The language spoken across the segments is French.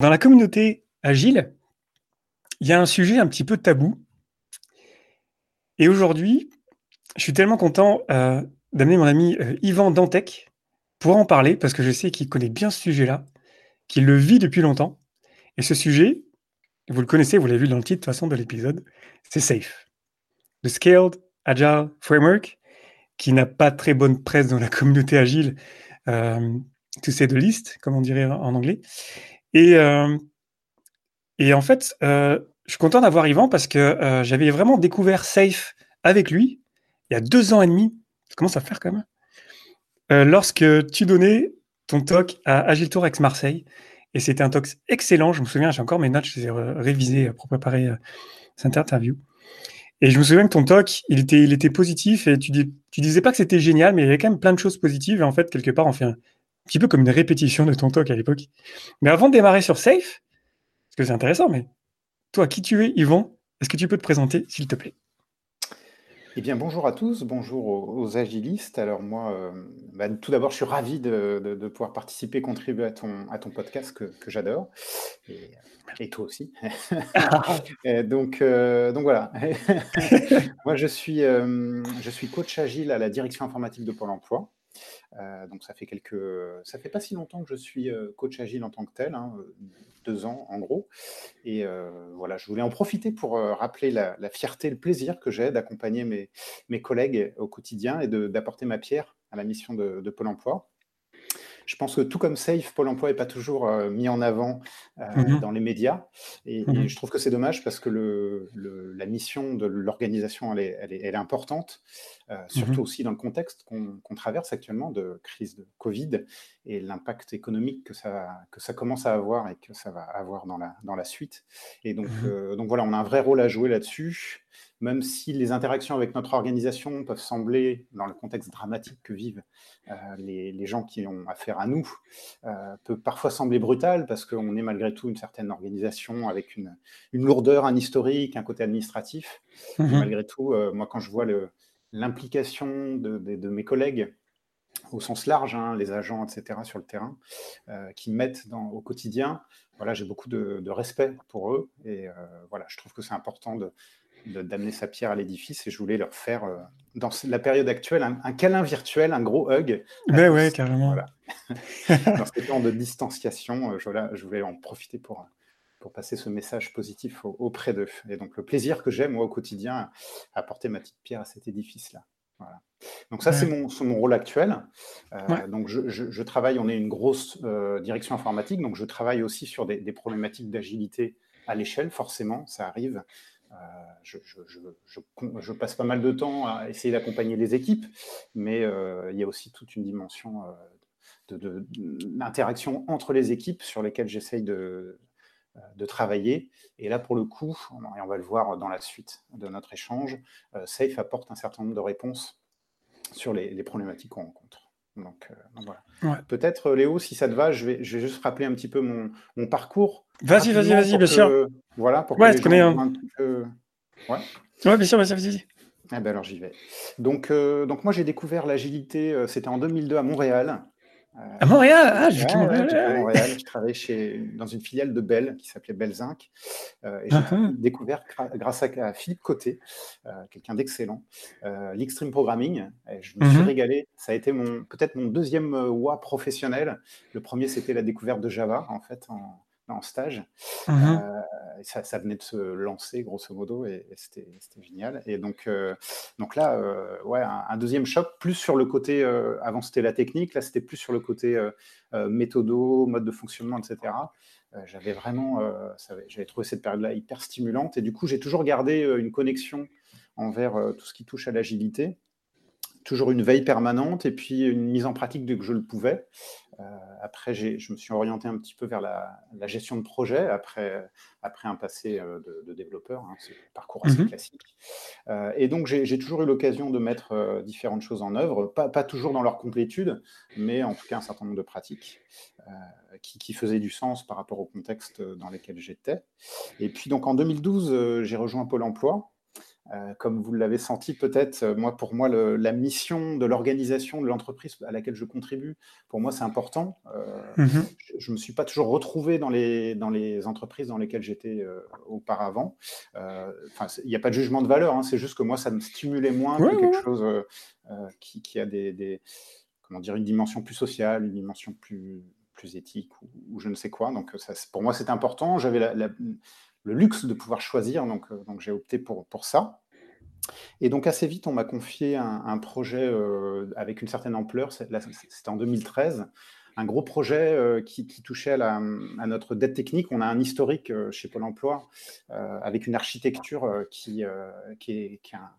Dans la communauté agile, il y a un sujet un petit peu tabou. Et aujourd'hui, je suis tellement content euh, d'amener mon ami euh, Yvan Dantec pour en parler, parce que je sais qu'il connaît bien ce sujet-là, qu'il le vit depuis longtemps. Et ce sujet, vous le connaissez, vous l'avez vu dans le titre de toute façon de l'épisode, c'est SAFE. Le Scaled Agile Framework, qui n'a pas très bonne presse dans la communauté agile, euh, to say the least, comme on dirait en anglais. Et, euh, et en fait, euh, je suis content d'avoir Yvan parce que euh, j'avais vraiment découvert Safe avec lui il y a deux ans et demi. Ça commence à faire quand même. lorsque tu donnais ton talk à Agile Tour ex Marseille. Et c'était un talk excellent. Je me souviens, j'ai encore mes notes, je les ai révisées pour préparer cette interview. Et je me souviens que ton talk, il était, positif et tu, tu disais pas que c'était génial, mais il y avait quand même plein de choses positives. Et en fait, quelque part, on fait un, petit peu comme une répétition de ton talk à l'époque. Mais avant de démarrer sur Safe, parce que c'est intéressant, mais toi, qui tu es, Yvon Est-ce que tu peux te présenter, s'il te plaît? Eh bien, bonjour à tous, bonjour aux, agilistes. Alors moi, euh, bah, tout d'abord, je suis ravi de, pouvoir participer, contribuer à ton, à ton podcast que, j'adore. Et, toi aussi. donc, euh, donc voilà. moi, je suis, euh, je suis coach agile à la direction informatique de Pôle Emploi. Euh, donc ça fait quelques, ça fait pas si longtemps que je suis euh, coach agile en tant que tel, hein, deux ans en gros. Et euh, voilà, je voulais en profiter pour rappeler la, fierté, le plaisir que j'ai d'accompagner mes, collègues au quotidien et d'apporter ma pierre à la mission de Pôle Emploi. Je pense que tout comme Safe, Pôle emploi n'est pas toujours euh, mis en avant euh, mmh dans les médias. Et, mmh je trouve que c'est dommage parce que le, la mission de l'organisation, elle est, elle, est, importante, euh, mmh surtout aussi dans le contexte qu'on traverse actuellement de crise de Covid et l'impact économique que ça, que ça commence à avoir et que ça va avoir dans la, dans la suite. Et donc, donc voilà, on a un vrai rôle à jouer là-dessus même si les interactions avec notre organisation peuvent sembler, dans le contexte dramatique que vivent euh, les, gens qui ont affaire à nous, euh, peut parfois sembler brutal parce qu'on est malgré tout une certaine organisation avec une, lourdeur, un historique, un côté administratif. Mmh malgré tout, euh, moi, quand je vois l'implication de, mes collègues au sens large, hein, les agents, etc., sur le terrain, qui mettent dans, au quotidien, voilà, j'ai beaucoup de, de, respect pour eux. Et voilà, je trouve que c'est important de, d'amener sa pierre à l'édifice et je voulais leur faire, euh, dans la période actuelle, un, câlin virtuel, un gros hug. Mais ouais, carrément. dans ce temps de distanciation, euh, je, je, voulais en profiter pour, pour passer ce message positif auprès d'eux. Et donc, le plaisir que j'ai, moi, au quotidien, à apporter ma petite pierre à cet édifice-là. Voilà. Donc ça, c'est mon, mon, rôle actuel. Euh, donc je, je, travaille, on est une grosse direction informatique, donc je travaille aussi sur des, des problématiques d'agilité à l'échelle, forcément, ça arrive. Euh, je, passe pas mal de temps à essayer d'accompagner les équipes, mais euh, il y a aussi toute une dimension euh, d'interaction entre les équipes sur lesquelles j'essaye de, travailler. Et là, pour le coup, et on va le voir dans la suite de notre échange, Safe apporte un certain nombre de réponses sur les problématiques qu'on rencontre. Donc, euh, voilà. Peut-être, Léo, si ça te va, je vais, je vais juste rappeler un petit peu mon, mon parcours. Vas-y, vas-y, vas-y, bien sûr. Voilà, pour ouais, je connais un... peu... Ouais. ouais, bien sûr, vas-y, vas-y. Eh ben alors j'y vais. Donc, euh, donc moi j'ai découvert l'agilité, euh, c'était en 2002 à Montréal. À Montréal? Ah, j'ai Montréal. Je travaillais chez, dans une filiale de Bell qui s'appelait Belzinc. Euh, et j'ai uh-huh. découvert, grâce à, Philippe Côté, euh, quelqu'un d'excellent, euh, l'extreme programming. Et je me suis uh-huh. régalé. Ça a été mon, peut-être mon deuxième WA professionnel. Le premier, c'était la découverte de Java, en fait, en, en stage. Uh-huh. Euh, ça, venait de se lancer, grosso modo, et, c'était génial. Et donc, euh, donc là, euh, ouais, un, deuxième choc, plus sur le côté, avant c'était la technique, là c'était plus sur le côté méthodo, mode de fonctionnement, etc. j'avais vraiment, j'avais trouvé cette période-là hyper stimulante, et du coup j'ai toujours gardé une connexion envers tout ce qui touche à l'agilité toujours une veille permanente et puis une mise en pratique dès que je le pouvais. Euh, après, je me suis orienté un petit peu vers la, gestion de projet après, après un passé euh, de, développeur. Hein, c'est un parcours assez mhm. classique. Euh, et donc, j'ai toujours eu l'occasion de mettre différentes choses en œuvre, pas, pas, toujours dans leur complétude, mais en tout cas un certain nombre de pratiques qui, qui, faisaient du sens par rapport au contexte dans lequel j'étais. Et puis, donc en 2012, j'ai rejoint Pôle emploi. Euh, comme vous l'avez senti peut-être, euh, moi, pour moi, la mission de l'organisation de l'entreprise à laquelle je contribue, pour moi, c'est important. Euh, mhm. Je ne me suis pas toujours retrouvé dans les, dans les entreprises dans lesquelles j'étais auparavant. Il n'y a pas de jugement de valeur, hein, c'est juste que moi, ça me stimulait moins que quelque chose qui, a des, comment dire, une dimension plus sociale, une dimension plus, plus éthique ou, je ne sais quoi. Donc, ça, pour moi, c'était important. J'avais la le luxe de pouvoir choisir, donc, euh, donc j'ai opté pour, pour ça. Et donc assez vite, on m'a confié un, projet euh, avec une certaine ampleur, c'était en 2013, un gros projet euh, qui, touchait à, à, notre dette technique. On a un historique chez Pôle Emploi avec une architecture qui, qui, est, qui un,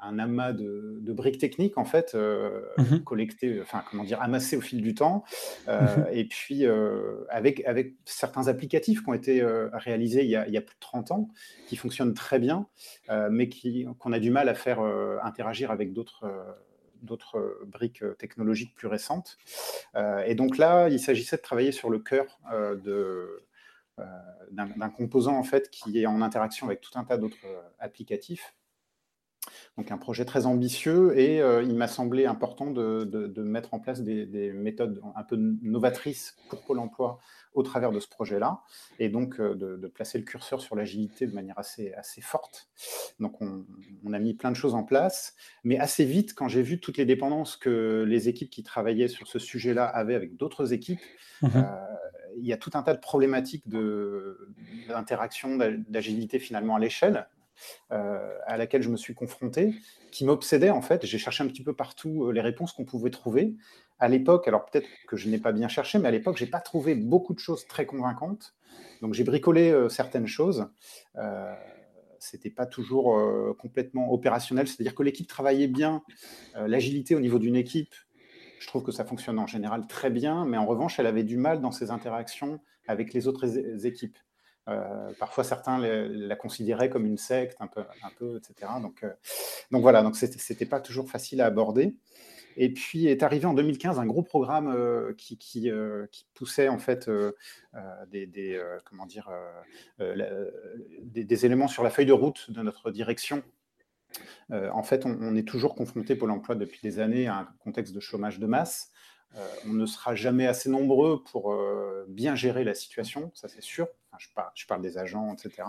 un, amas de, briques techniques en fait euh, mhm. collectées, enfin comment dire, amassées au fil du temps, euh, mhm. et puis euh, avec avec certains applicatifs qui ont été réalisés il y, a, il y, a, plus de 30 ans, qui fonctionnent très bien, mais qui qu'on a du mal à faire interagir avec d'autres d'autres briques technologiques plus récentes. et donc là, il s'agissait de travailler sur le cœur de d'un composant en fait qui est en interaction avec tout un tas d'autres applicatifs donc un projet très ambitieux et euh, il m'a semblé important de, mettre en place des, méthodes un peu novatrices pour Pôle Emploi au travers de ce projet-là. Et donc euh, de, placer le curseur sur l'agilité de manière assez, assez forte. Donc on, a mis plein de choses en place, mais assez vite, quand j'ai vu toutes les dépendances que les équipes qui travaillaient sur ce sujet-là avaient avec d'autres équipes, mmh euh, il y a tout un tas de problématiques d'interaction, d'agilité finalement à l'échelle, euh, à laquelle je me suis confronté, qui m'obsédait en fait. J'ai cherché un petit peu partout euh, les réponses qu'on pouvait trouver. À l'époque, alors peut-être que je n'ai pas bien cherché, mais à l'époque, j'ai pas trouvé beaucoup de choses très convaincantes. Donc j'ai bricolé euh, certaines choses. Euh, c'était pas toujours complètement opérationnel, c'est-à-dire que l'équipe travaillait bien. L'agilité au niveau d'une équipe, je trouve que ça fonctionne en général très bien, mais en revanche, elle avait du mal dans ses interactions avec les autres équipes. Euh, parfois, certains la considéraient comme une secte, un peu, etc. Donc, euh, donc voilà, donc c'était pas toujours facile à aborder. Et puis est arrivé en 2015 un gros programme euh, qui, poussait en fait des, comment dire, des, éléments sur la feuille de route de notre direction. en fait, on, on, est toujours confronté, Pôle emploi, depuis des années à un contexte de chômage de masse. on ne sera jamais assez nombreux pour bien gérer la situation, ça c'est sûr je, parle, des agents, etc.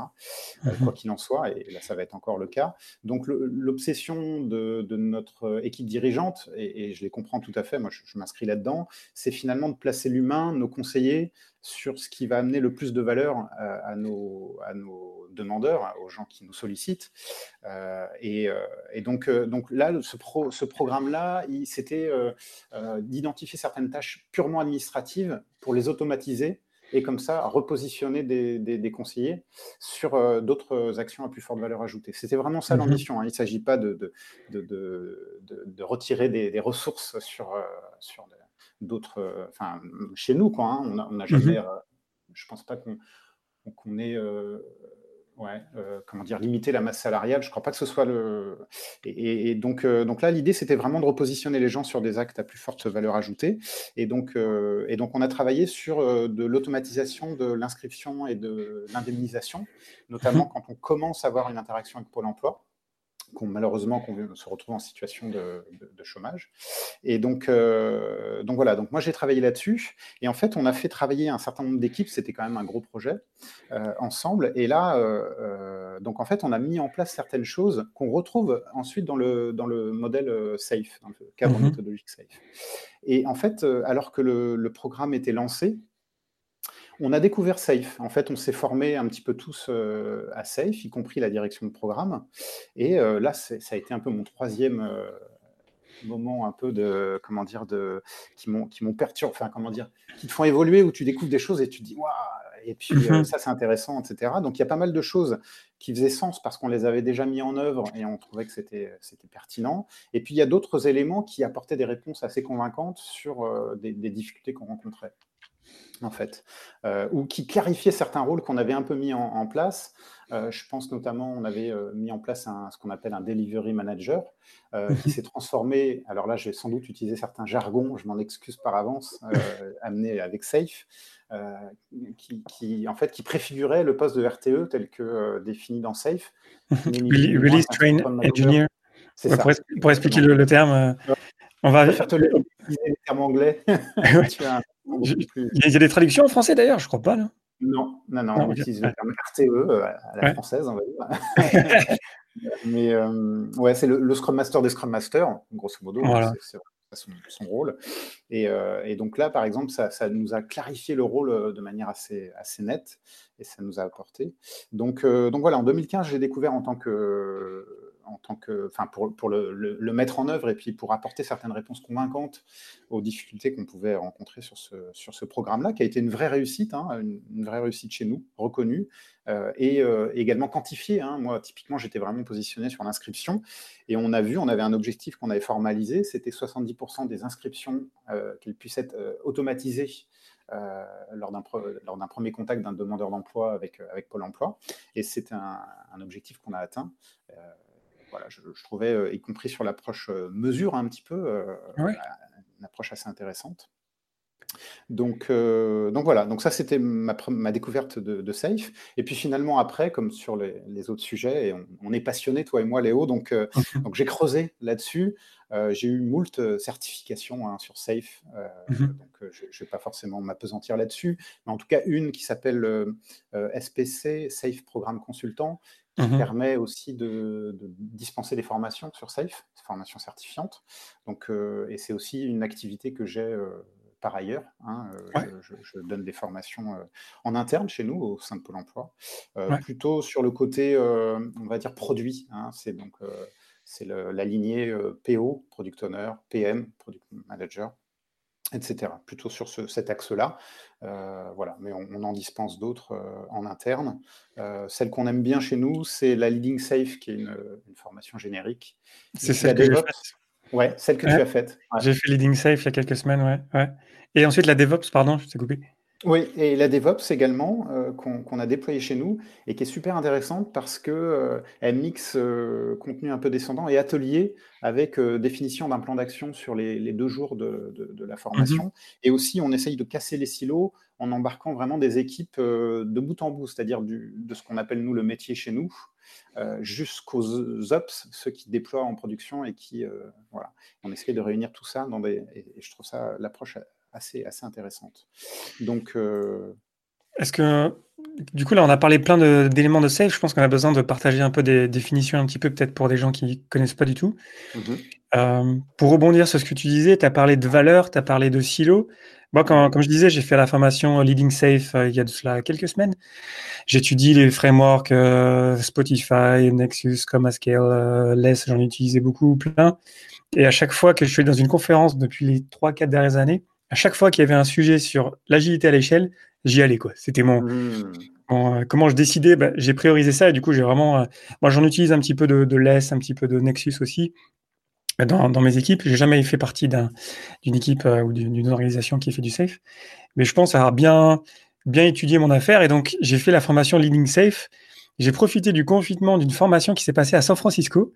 Euh, mhm. quoi qu'il en soit, et là, ça va être encore le cas. Donc, l'obsession de, notre équipe dirigeante, et, je les comprends tout à fait, moi, je, m'inscris là-dedans, c'est finalement de placer l'humain, nos conseillers, sur ce qui va amener le plus de valeur euh, à, nos, à nos demandeurs, aux gens qui nous sollicitent. Euh, et, donc, donc là, ce, ce programme-là, c'était d'identifier certaines tâches purement administratives pour les automatiser et comme ça repositionner des, conseillers sur euh, d'autres actions à plus forte valeur ajoutée. C'était vraiment ça mhm. l'ambition. Hein. Il ne s'agit pas de, de, retirer des, ressources sur, euh, sur d'autres. Euh, enfin, chez nous, quoi. Hein. on n'a jamais. Mhm. je ne pense pas qu'on ait ouais, euh, comment dire, limiter la masse salariale. Je ne crois pas que ce soit le. Et, donc, euh, donc là, l'idée, c'était vraiment de repositionner les gens sur des actes à plus forte valeur ajoutée. Et donc, euh, et donc on a travaillé sur de l'automatisation de l'inscription et de l'indemnisation, notamment quand on commence à avoir une interaction avec Pôle emploi malheureusement qu'on se retrouve en situation de, chômage. Et donc, euh, donc voilà, donc moi j'ai travaillé là-dessus. Et en fait, on a fait travailler un certain nombre d'équipes, c'était quand même un gros projet, euh, ensemble. Et là, euh, donc en fait, on a mis en place certaines choses qu'on retrouve ensuite dans le, dans le modèle SAFE, dans le cadre mhm. méthodologique SAFE. Et en fait, alors que le programme était lancé, on a découvert Safe. En fait, on s'est formé un petit peu tous euh, à Safe, y compris la direction de programme. Et euh, là, ça a été un peu mon troisième euh, moment un peu de comment dire de qui m'ont qui m'ont perturbé, enfin comment dire, qui te font évoluer où tu découvres des choses et tu te dis waouh. Et puis mhm. ça c'est intéressant, etc. Donc il y a pas mal de choses qui faisaient sens parce qu'on les avait déjà mis en œuvre et on trouvait que c'était c'était pertinent. Et puis il y a d'autres éléments qui apportaient des réponses assez convaincantes sur des difficultés qu'on rencontrait. En fait, ou qui clarifiait certains rôles qu'on avait un peu mis en place. Euh, je pense notamment, on avait euh, mis en place ce qu'on appelle un delivery manager euh, qui mhm. s'est transformé. Alors là, j'ai sans doute utilisé certains jargons, je m'en excuse par avance, amené avec Safe, qui, en fait qui préfigurait le poste de RTE tel que défini dans Safe. Release Train Engineer. Pour, expliquer le, terme, on va faire te les termes anglais. Il y a des traductions en français d'ailleurs, je crois pas. Là. Non, non, non, on utilise le terme RTE euh, à la française, on va dire. Mais euh, ouais, c'est le, Scrum Master des Scrum Masters, grosso modo, c'est son, son, rôle. Et, euh, et, donc là, par exemple, ça, ça, nous a clarifié le rôle de manière assez, assez nette et ça nous a apporté. Donc, donc voilà, en 2015, j'ai découvert en tant que en tant que, enfin pour, pour le, mettre en œuvre et puis pour apporter certaines réponses convaincantes aux difficultés qu'on pouvait rencontrer sur ce, sur ce programme-là, qui a été une vraie réussite, hein, une, vraie réussite chez nous, reconnue euh, et euh, également quantifiée. Hein. Moi, typiquement, j'étais vraiment positionné sur l'inscription et on a vu, on avait un objectif qu'on avait formalisé, c'était 70% des inscriptions euh, qu'elles puissent être automatisées euh, lors d'un premier contact d'un demandeur d'emploi avec, avec Pôle emploi. Et c'est un, objectif qu'on a atteint. Je, trouvais, euh, y compris sur l'approche euh, mesure un petit peu, euh, une approche assez intéressante. Donc, donc voilà, donc ça c'était ma, ma, découverte de, Safe. Et puis finalement après, comme sur les, autres sujets, et on, est passionné, toi et moi Léo, donc, donc j'ai creusé là-dessus. j'ai eu moult certifications hein, sur Safe, mhm. donc je ne vais pas forcément m'apesantir là-dessus, mais en tout cas une qui s'appelle SPC, Safe Programme Consultant, qui mmh permet aussi de, dispenser des formations sur Safe, formations certifiantes. Donc, euh, et c'est aussi une activité que j'ai euh, par ailleurs. Hein, euh, je, donne des formations en interne chez nous, au sein de Pôle emploi, plutôt sur le côté, on va dire, produit. Hein. c'est donc c'est la lignée PO, Product Owner, PM, Product Manager, etc. Plutôt sur cet axe-là. Euh, voilà, mais on, en dispense d'autres euh, en interne. Euh, celle qu'on aime bien chez nous, c'est la Leading Safe, qui est une, formation générique. C'est celle que j'ai faite. Ouais, celle que tu as faite. J'ai fait Leading Safe il y a quelques semaines, ouais. ouais. Et ensuite la DevOps, pardon, je t'ai coupé. Oui, et la DevOps également, euh, qu'on a déployée chez nous et qui est super intéressante parce que euh, elle mixe euh, contenu un peu descendant et atelier avec définition d'un plan d'action sur les, deux jours de, la formation. Mmh et aussi, on essaye de casser les silos en embarquant vraiment des équipes de bout en bout, c'est-à-dire de ce qu'on appelle nous le métier chez nous, jusqu'aux ops, ceux qui déploient en production et qui, voilà, on essaie de réunir tout ça dans des, et je trouve ça l'approche assez, assez intéressante. Donc. Euh, Est-ce que, du coup, là, on a parlé plein d'éléments de, safe. Je pense qu'on a besoin de partager un peu des définitions, un petit peu, peut-être pour des gens qui ne connaissent pas du tout. Mhm. Euh, pour rebondir sur ce que tu disais, tu as parlé de valeur, tu as parlé de silo. Moi, quand, comme je disais, j'ai fait la formation Leading Safe euh, il y a de cela quelques semaines. J'étudie les frameworks Spotify, Nexus, Comascale, Less, j'en ai utilisé beaucoup, plein. Et à chaque fois que je suis dans une conférence depuis les 3-4 dernières années, à chaque fois qu'il y avait un sujet sur l'agilité à l'échelle, j'y allais. quoi. C'était mon, hmm. euh, comment je décidais. Bah, j'ai priorisé ça et du coup, j'ai vraiment. Euh, moi, j'en utilise un petit peu de, de LES, un petit peu de Nexus aussi dans, dans mes équipes. J'ai jamais fait partie d'une équipe euh, ou d'une organisation qui fait du safe, mais je pense avoir bien, bien étudié mon affaire et donc j'ai fait la formation Leading Safe. J'ai profité du confinement d'une formation qui s'est passée à San Francisco.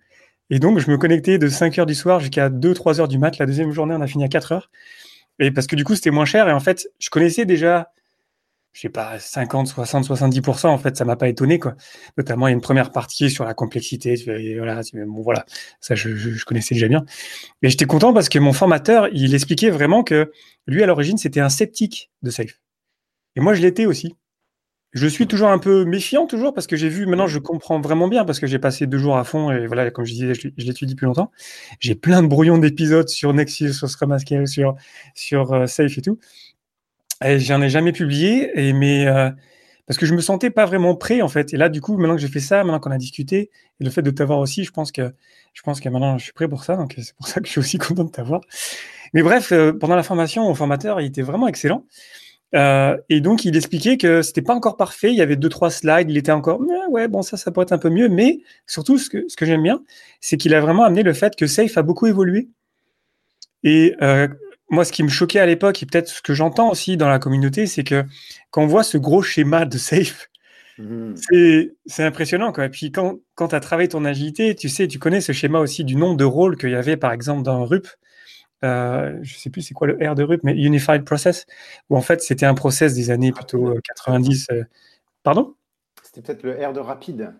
Et donc, je me connectais de 5 heures du soir jusqu'à 2-3 heures du mat. La deuxième journée, on a fini à 4 heures. Et parce que du coup, c'était moins cher. Et en fait, je connaissais déjà, je sais pas, 50, 60, 70%. En fait, ça m'a pas étonné, quoi. Notamment, il y a une première partie sur la complexité. voilà. Ça, je, je, connaissais déjà bien. Mais j'étais content parce que mon formateur, il expliquait vraiment que lui, à l'origine, c'était un sceptique de Safe. Et moi, je l'étais aussi. Je suis toujours un peu méfiant, toujours, parce que j'ai vu, maintenant je comprends vraiment bien, parce que j'ai passé deux jours à fond, et voilà, comme je disais, je, l'étudie plus longtemps. J'ai plein de brouillons d'épisodes sur Nexus, sur Scrum sur, sur euh, Safe et tout. Et j'en ai jamais publié, et, mais euh, parce que je me sentais pas vraiment prêt, en fait. Et là, du coup, maintenant que j'ai fait ça, maintenant qu'on a discuté, et le fait de t'avoir aussi, je pense que, je pense que maintenant je suis prêt pour ça, donc c'est pour ça que je suis aussi content de t'avoir. Mais bref, euh, pendant la formation, mon formateur, il était vraiment excellent. Euh, et donc, il expliquait que c'était pas encore parfait. Il y avait deux, trois slides. Il était encore, ouais, bon, ça, ça pourrait être un peu mieux. Mais surtout, ce que, ce que j'aime bien, c'est qu'il a vraiment amené le fait que Safe a beaucoup évolué. Et euh, moi, ce qui me choquait à l'époque, et peut-être ce que j'entends aussi dans la communauté, c'est que quand on voit ce gros schéma de safe, mmh. c'est impressionnant. Quoi. Et puis quand, quand tu as travaillé ton agilité, tu sais, tu connais ce schéma aussi du nombre de rôles qu'il y avait, par exemple, dans RUP. Euh, je sais plus c'est quoi le R de RUP, mais Unified Process, où en fait c'était un process des années plutôt 90. Euh, euh, pardon? C'était peut-être le R de rapide.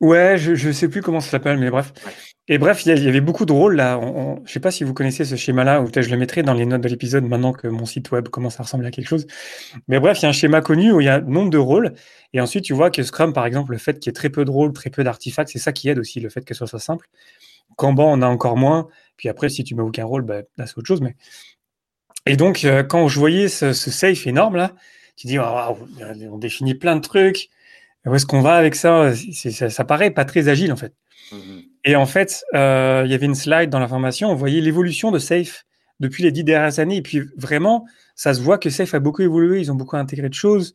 Ouais, je ne sais plus comment ça s'appelle, mais bref. Et bref, il y, avait beaucoup de rôles là. je ne sais pas si vous connaissez ce schéma-là, ou peut-être je le mettrai dans les notes de l'épisode maintenant que mon site web commence à ressembler à quelque chose. Mais bref, il y a un schéma connu où il y a nombre de rôles. Et ensuite, tu vois que Scrum, par exemple, le fait qu'il y ait très peu de rôles, très peu d'artefacts, c'est ça qui aide aussi, le fait que ce soit simple. Kanban, on a encore moins. Puis après, si tu mets aucun rôle, bah, là, c'est autre chose. Mais... Et donc, euh, quand je voyais ce, safe énorme là, tu dis, on définit plein de trucs où est-ce qu'on va avec ça, ça, ça paraît pas très agile en fait. Mhm. Et en fait, euh, il y avait une slide dans l'information, on voyait l'évolution de Safe depuis les dix dernières années. Et puis vraiment, ça se voit que Safe a beaucoup évolué, ils ont beaucoup intégré de choses.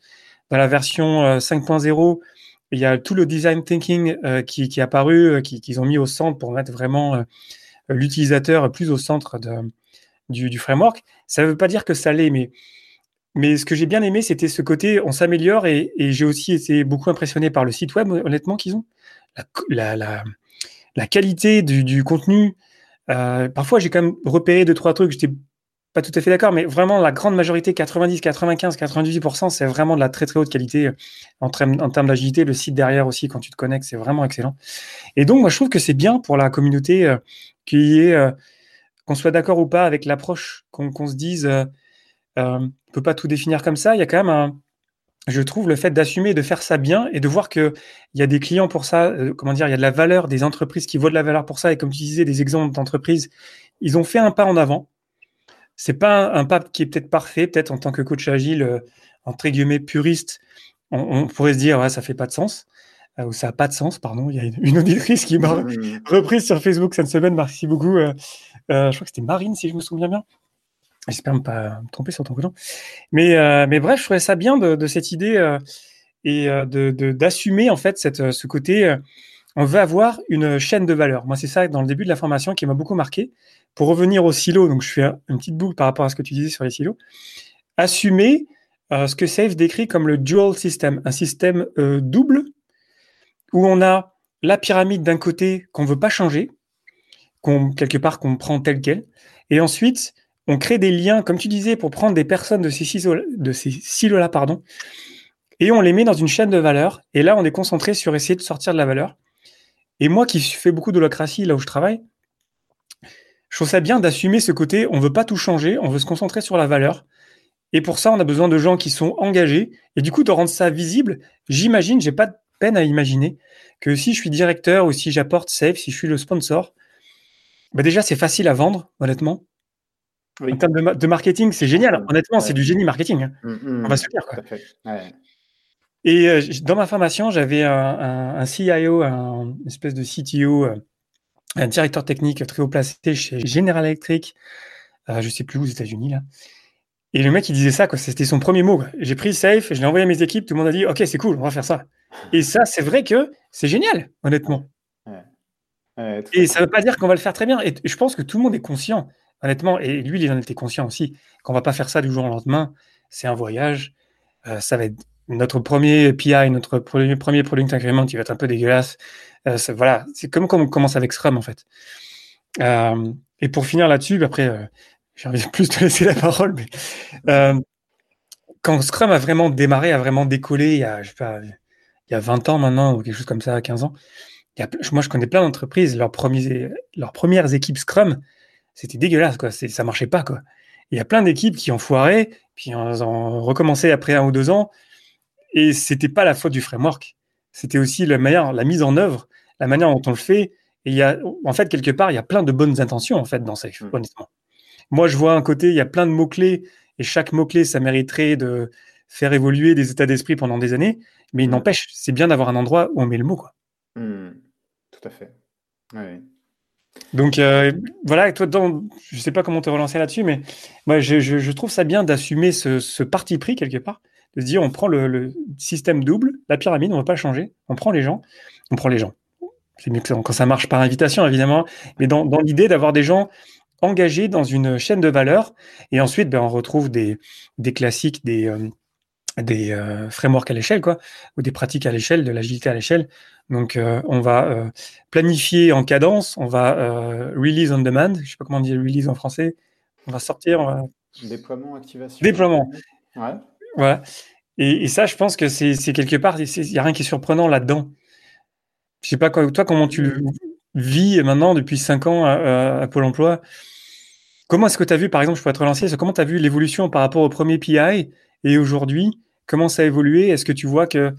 Dans la version 5.0, euh, il y a tout le design thinking euh, qui, qui, est apparu, qu'ils ont mis au centre pour mettre vraiment l'utilisateur plus au centre du, framework. Ça ne veut pas dire que ça l'est, mais mais ce que j'ai bien aimé, c'était ce côté, on s'améliore et, j'ai aussi été beaucoup impressionné par le site web, honnêtement, qu'ils ont. La, la, qualité du, contenu. Euh, parfois, j'ai quand même repéré deux, trois trucs, j'étais pas tout à fait d'accord, mais vraiment, la grande majorité, 90, 95, 98%, c'est vraiment de la très, très haute qualité euh, en, en termes d'agilité. Le site derrière aussi, quand tu te connectes, c'est vraiment excellent. Et donc, moi, je trouve que c'est bien pour la communauté euh, euh, qu'on soit d'accord ou pas avec l'approche, qu'on se dise on ne peut pas tout définir comme ça. Il y a quand même un, je trouve le fait d'assumer, de faire ça bien et de voir qu'il y a des clients pour ça, euh, comment dire, il y a de la valeur, des entreprises qui vaut de la valeur pour ça. Et comme tu disais, des exemples d'entreprises, ils ont fait un pas en avant. C'est pas un, pas qui est peut-être parfait, peut-être en tant que coach agile, euh, entre guillemets puriste, on, pourrait se dire, ouais, ça fait pas de sens. Euh, ou ça n'a pas de sens, pardon. Il y a une, auditrice qui m'a mmh. reprise sur Facebook cette semaine, merci beaucoup. je crois que c'était Marine, si je me souviens bien. J'espère ne pas me tromper sur ton coup Mais, euh, mais bref, je trouvais ça bien de, cette idée euh, et euh, d'assumer en fait cette, ce côté. on veut avoir une chaîne de valeur. Moi, c'est ça dans le début de la formation qui m'a beaucoup marqué. Pour revenir au silo, donc je fais une petite boucle par rapport à ce que tu disais sur les silos. Assumer ce que Safe décrit comme le dual system, un système double où on a la pyramide d'un côté qu'on veut pas changer, quelque part qu'on prend tel quel, et ensuite on crée des liens, comme tu disais, pour prendre des personnes de ces, silos-là, pardon, et on les met dans une chaîne de valeur. Et là, on est concentré sur essayer de sortir de la valeur. Et moi qui fais beaucoup d'holocratie là où je travaille, je trouve ça bien d'assumer ce côté, on ne veut pas tout changer, on veut se concentrer sur la valeur. Et pour ça, on a besoin de gens qui sont engagés. Et du coup, de rendre ça visible, j'imagine, j'ai pas de peine à imaginer que si je suis directeur ou si j'apporte Safe, si je suis le sponsor, bah déjà, c'est facile à vendre, honnêtement. En termes de, marketing, c'est génial. Honnêtement, c'est du génie marketing. Hein. Mmh, mmh, On va se dire. Quoi. Et euh, dans ma formation, j'avais un, CIO, un espèce de CTO, euh, un directeur technique très haut placé chez General Electric, euh, je ne sais plus où aux États-Unis là. Et le mec, il disait ça, quoi. C'était son premier mot. J'ai pris Safe, je l'ai envoyé à mes équipes, tout le monde a dit Ok, c'est cool, on va faire ça. Et ça, c'est vrai que c'est génial, honnêtement. et ça ne veut pas dire qu'on va le faire très bien. Et je pense que tout le monde est conscient honnêtement, et lui, il en était conscient aussi, qu'on va pas faire ça du jour au lendemain. C'est un voyage. Euh, ça va être notre premier PI, notre premier, premier product agreement qui va être un peu dégueulasse. Euh, voilà, c'est comme quand on commence avec Scrum, en fait. Euh, et pour finir là-dessus, après, j'ai envie de plus te laisser la parole, mais quand Scrum a vraiment démarré, a vraiment décollé, il y a, je sais pas, il y a 20 ans maintenant, ou quelque chose comme ça, 15 ans, moi, je connais plein d'entreprises, leurs, leurs premières équipes Scrum, c'était dégueulasse, quoi. Ça marchait pas, quoi. Il y a plein d'équipes qui ont foiré, puis ont recommencé après un ou deux ans, et c'était pas la faute du framework. C'était aussi la manière, la mise en œuvre, la manière dont on le fait. Et il y a, en fait, quelque part, il y a plein de bonnes intentions, en fait, dans Safe, mmh. Moi, je vois un côté, il y a plein de mots-clés, et chaque mot-clé, ça mériterait de faire évoluer des états d'esprit pendant des années. Mais il mmh. n'empêche, c'est bien d'avoir un endroit où on met le mot, quoi. Mmh. Tout à fait. Oui. Donc euh, voilà, toi, je ne sais pas comment te relancer là-dessus, mais moi, je, trouve ça bien d'assumer ce, parti pris quelque part, de se dire on prend le, système double, la pyramide, on ne va pas changer, on prend les gens, on prend les gens. C'est mieux que quand ça marche par invitation, évidemment, mais dans, l'idée d'avoir des gens engagé dans une chaîne de valeur. Et ensuite, ben, on retrouve des, des classiques, des, euh, des euh, frameworks à l'échelle, quoi, ou des pratiques à l'échelle, de l'agilité à l'échelle. Donc, euh, on va planifier en cadence, on va release on demand, je sais pas comment dire release en français. On va sortir. Déploiement, activation. Déploiement. Ouais. Voilà. Et, et, ça, je pense que c'est quelque part, il n'y a rien qui est surprenant là-dedans. Je sais pas, toi, comment tu vis maintenant depuis 5 ans à, Pôle emploi. Comment est-ce que tu as vu, par exemple, je pourrais te relancer, comment tu as vu l'évolution par rapport au premier PI et aujourd'hui Comment ça a évolué? Est-ce que tu vois que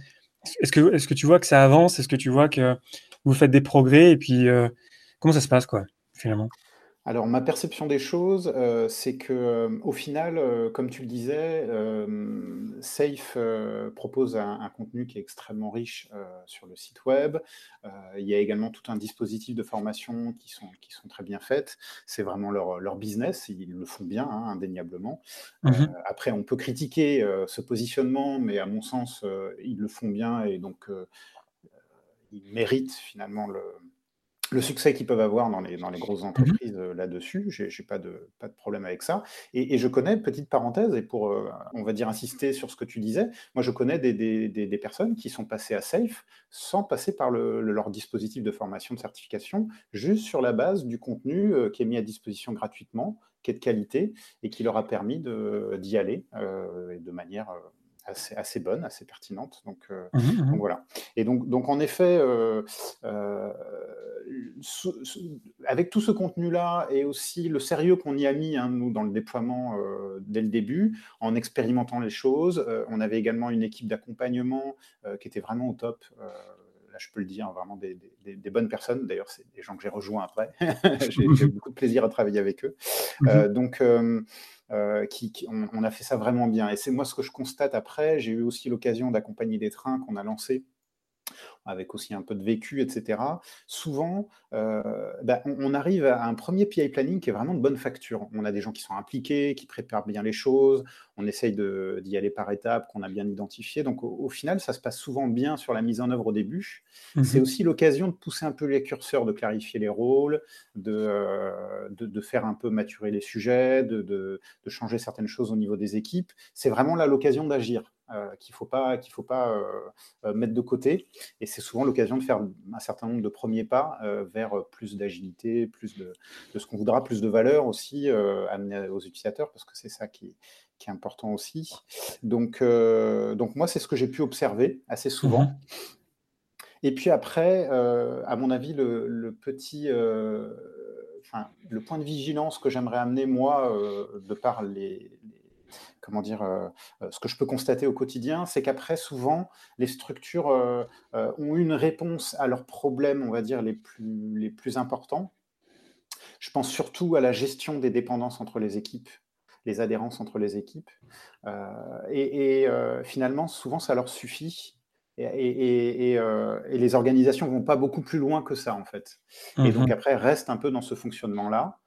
est-ce que tu vois que ça avance? Est-ce que tu vois que vous faites des progrès Et puis, euh, comment ça se passe, quoi, finalement? Alors ma perception des choses, euh, c'est que, euh, au final, euh, comme tu le disais, Safe, propose un contenu qui est extrêmement riche, sur le site web. il y a également tout un dispositif de formation qui sont qui sont très bien faites. C'est vraiment leur, leur business, ils le font bien, hein, indéniablement. Mmh après on peut critiquer, ce positionnement, mais à mon sens, ils le font bien et donc, ils méritent finalement le le succès qu'ils peuvent avoir dans les, dans les grosses mmh entreprises euh, là-dessus, j'ai n'ai pas de, pas de problème avec ça. Et, je connais, petite parenthèse, et pour, euh, on va dire, insister sur ce que tu disais, moi je connais des, des, des, personnes qui sont passées à SAFE sans passer par le, leur dispositif de formation, de certification, juste sur la base du contenu euh, qui est mis à disposition gratuitement, qui est de qualité, et qui leur a permis d'y aller de manière assez, bonne, assez pertinente. Donc, euh, mmh mmh voilà. Et donc, donc en effet, euh, euh, avec tout ce contenu-là et aussi le sérieux qu'on y a mis, hein, nous, dans le déploiement dès le début, en expérimentant les choses, on avait également une équipe d'accompagnement qui était vraiment au top là je peux le dire, vraiment des, bonnes personnes. D'ailleurs, c'est des gens que j'ai rejoints après. j'ai eu beaucoup de plaisir à travailler avec eux. Mmh donc, euh, qui, on, a fait ça vraiment bien. Et c'est moi ce que je constate après. J'ai eu aussi l'occasion d'accompagner des trains qu'on a lancés avec aussi un peu de vécu, etc. Souvent, euh, bah, on, arrive à un premier PI planning qui est vraiment de bonne facture. On a des gens qui sont impliqués, qui préparent bien les choses, on essaye d'y aller par étapes, qu'on a bien identifié. Donc au, final, ça se passe souvent bien sur la mise en œuvre au début. Mmh c'est aussi l'occasion de pousser un peu les curseurs, de clarifier les rôles, de, euh, de, faire un peu maturer les sujets, de, de changer certaines choses au niveau des équipes. C'est vraiment là l'occasion d'agir. Euh, qu'il ne faut pas, qu'il faut pas euh, euh, mettre de côté. Et c'est souvent l'occasion de faire un certain nombre de premiers pas vers plus d'agilité, plus de, ce qu'on voudra, plus de valeur aussi amener aux utilisateurs, parce que c'est ça qui, qui, est important aussi. Donc, donc moi, c'est ce que j'ai pu observer assez souvent. Mmh Et puis après, à mon avis, le, petit, enfin, le point de vigilance que j'aimerais amener, moi, de par les, comment dire, euh, euh, ce que je peux constater au quotidien, c'est qu'après, souvent, les structures euh, ont une réponse à leurs problèmes, on va dire, les plus, les plus importants. Je pense surtout à la gestion des dépendances entre les équipes, les adhérences entre les équipes. et, finalement, souvent, ça leur suffit. Et, les organisations vont pas beaucoup plus loin que ça, en fait. Et donc, mmh après, restent un peu dans ce fonctionnement-là.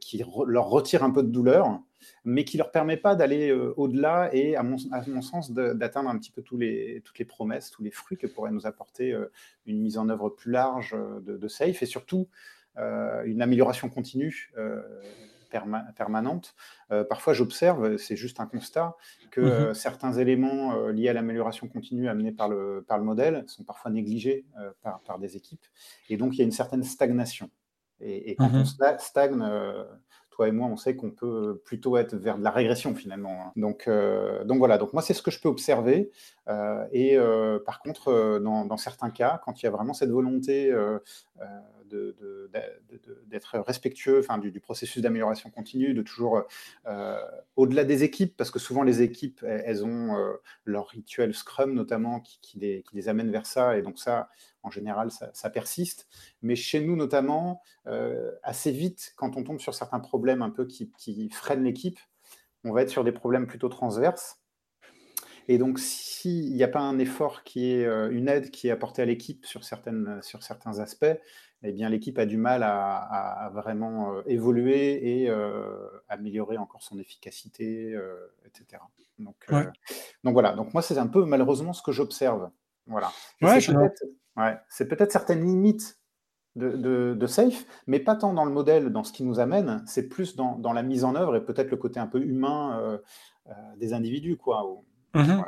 Qui leur retire un peu de douleur, mais qui ne leur permet pas d'aller euh, au-delà et, à mon, sens, d'atteindre un petit peu tous les, toutes les promesses, tous les fruits que pourrait nous apporter euh, une mise en œuvre plus large euh, de, Safe et surtout une amélioration continue. permanente. parfois, j'observe, c'est juste un constat, que mmh certains éléments liés à l'amélioration continue amenés par le, par le modèle sont parfois négligés par, par, des équipes. Et donc, il y a une certaine stagnation. Et, quand mmh on stagne, toi et moi, on sait qu'on peut plutôt être vers de la régression finalement. Hein. Donc, euh, donc voilà, donc moi c'est ce que je peux observer. Euh, et euh, par contre, dans, certains cas, quand il y a vraiment cette volonté d'être respectueux enfin, du, processus d'amélioration continue, de toujours, au-delà des équipes, parce que souvent les équipes, elles, ont leur rituel Scrum notamment qui, les, qui, les, amène vers ça, et donc ça, en général, ça, persiste. Mais chez nous, notamment, euh, assez vite, quand on tombe sur certains problèmes un peu qui, freinent l'équipe, on va être sur des problèmes plutôt transverses. Et donc, s'il n'y a pas un effort qui est euh, une aide qui est apportée à l'équipe sur, certaines, sur certains aspects, eh bien, l'équipe a du mal à, vraiment euh, évoluer et améliorer encore son efficacité, etc. Donc, donc voilà. Donc moi, c'est un peu malheureusement ce que j'observe. Voilà. Ouais, c'est peut-être certaines limites de, Safe, mais pas tant dans le modèle, dans ce qui nous amène, c'est plus dans, la mise en œuvre et peut-être le côté un peu humain euh, euh, des individus. Quoi, mhm.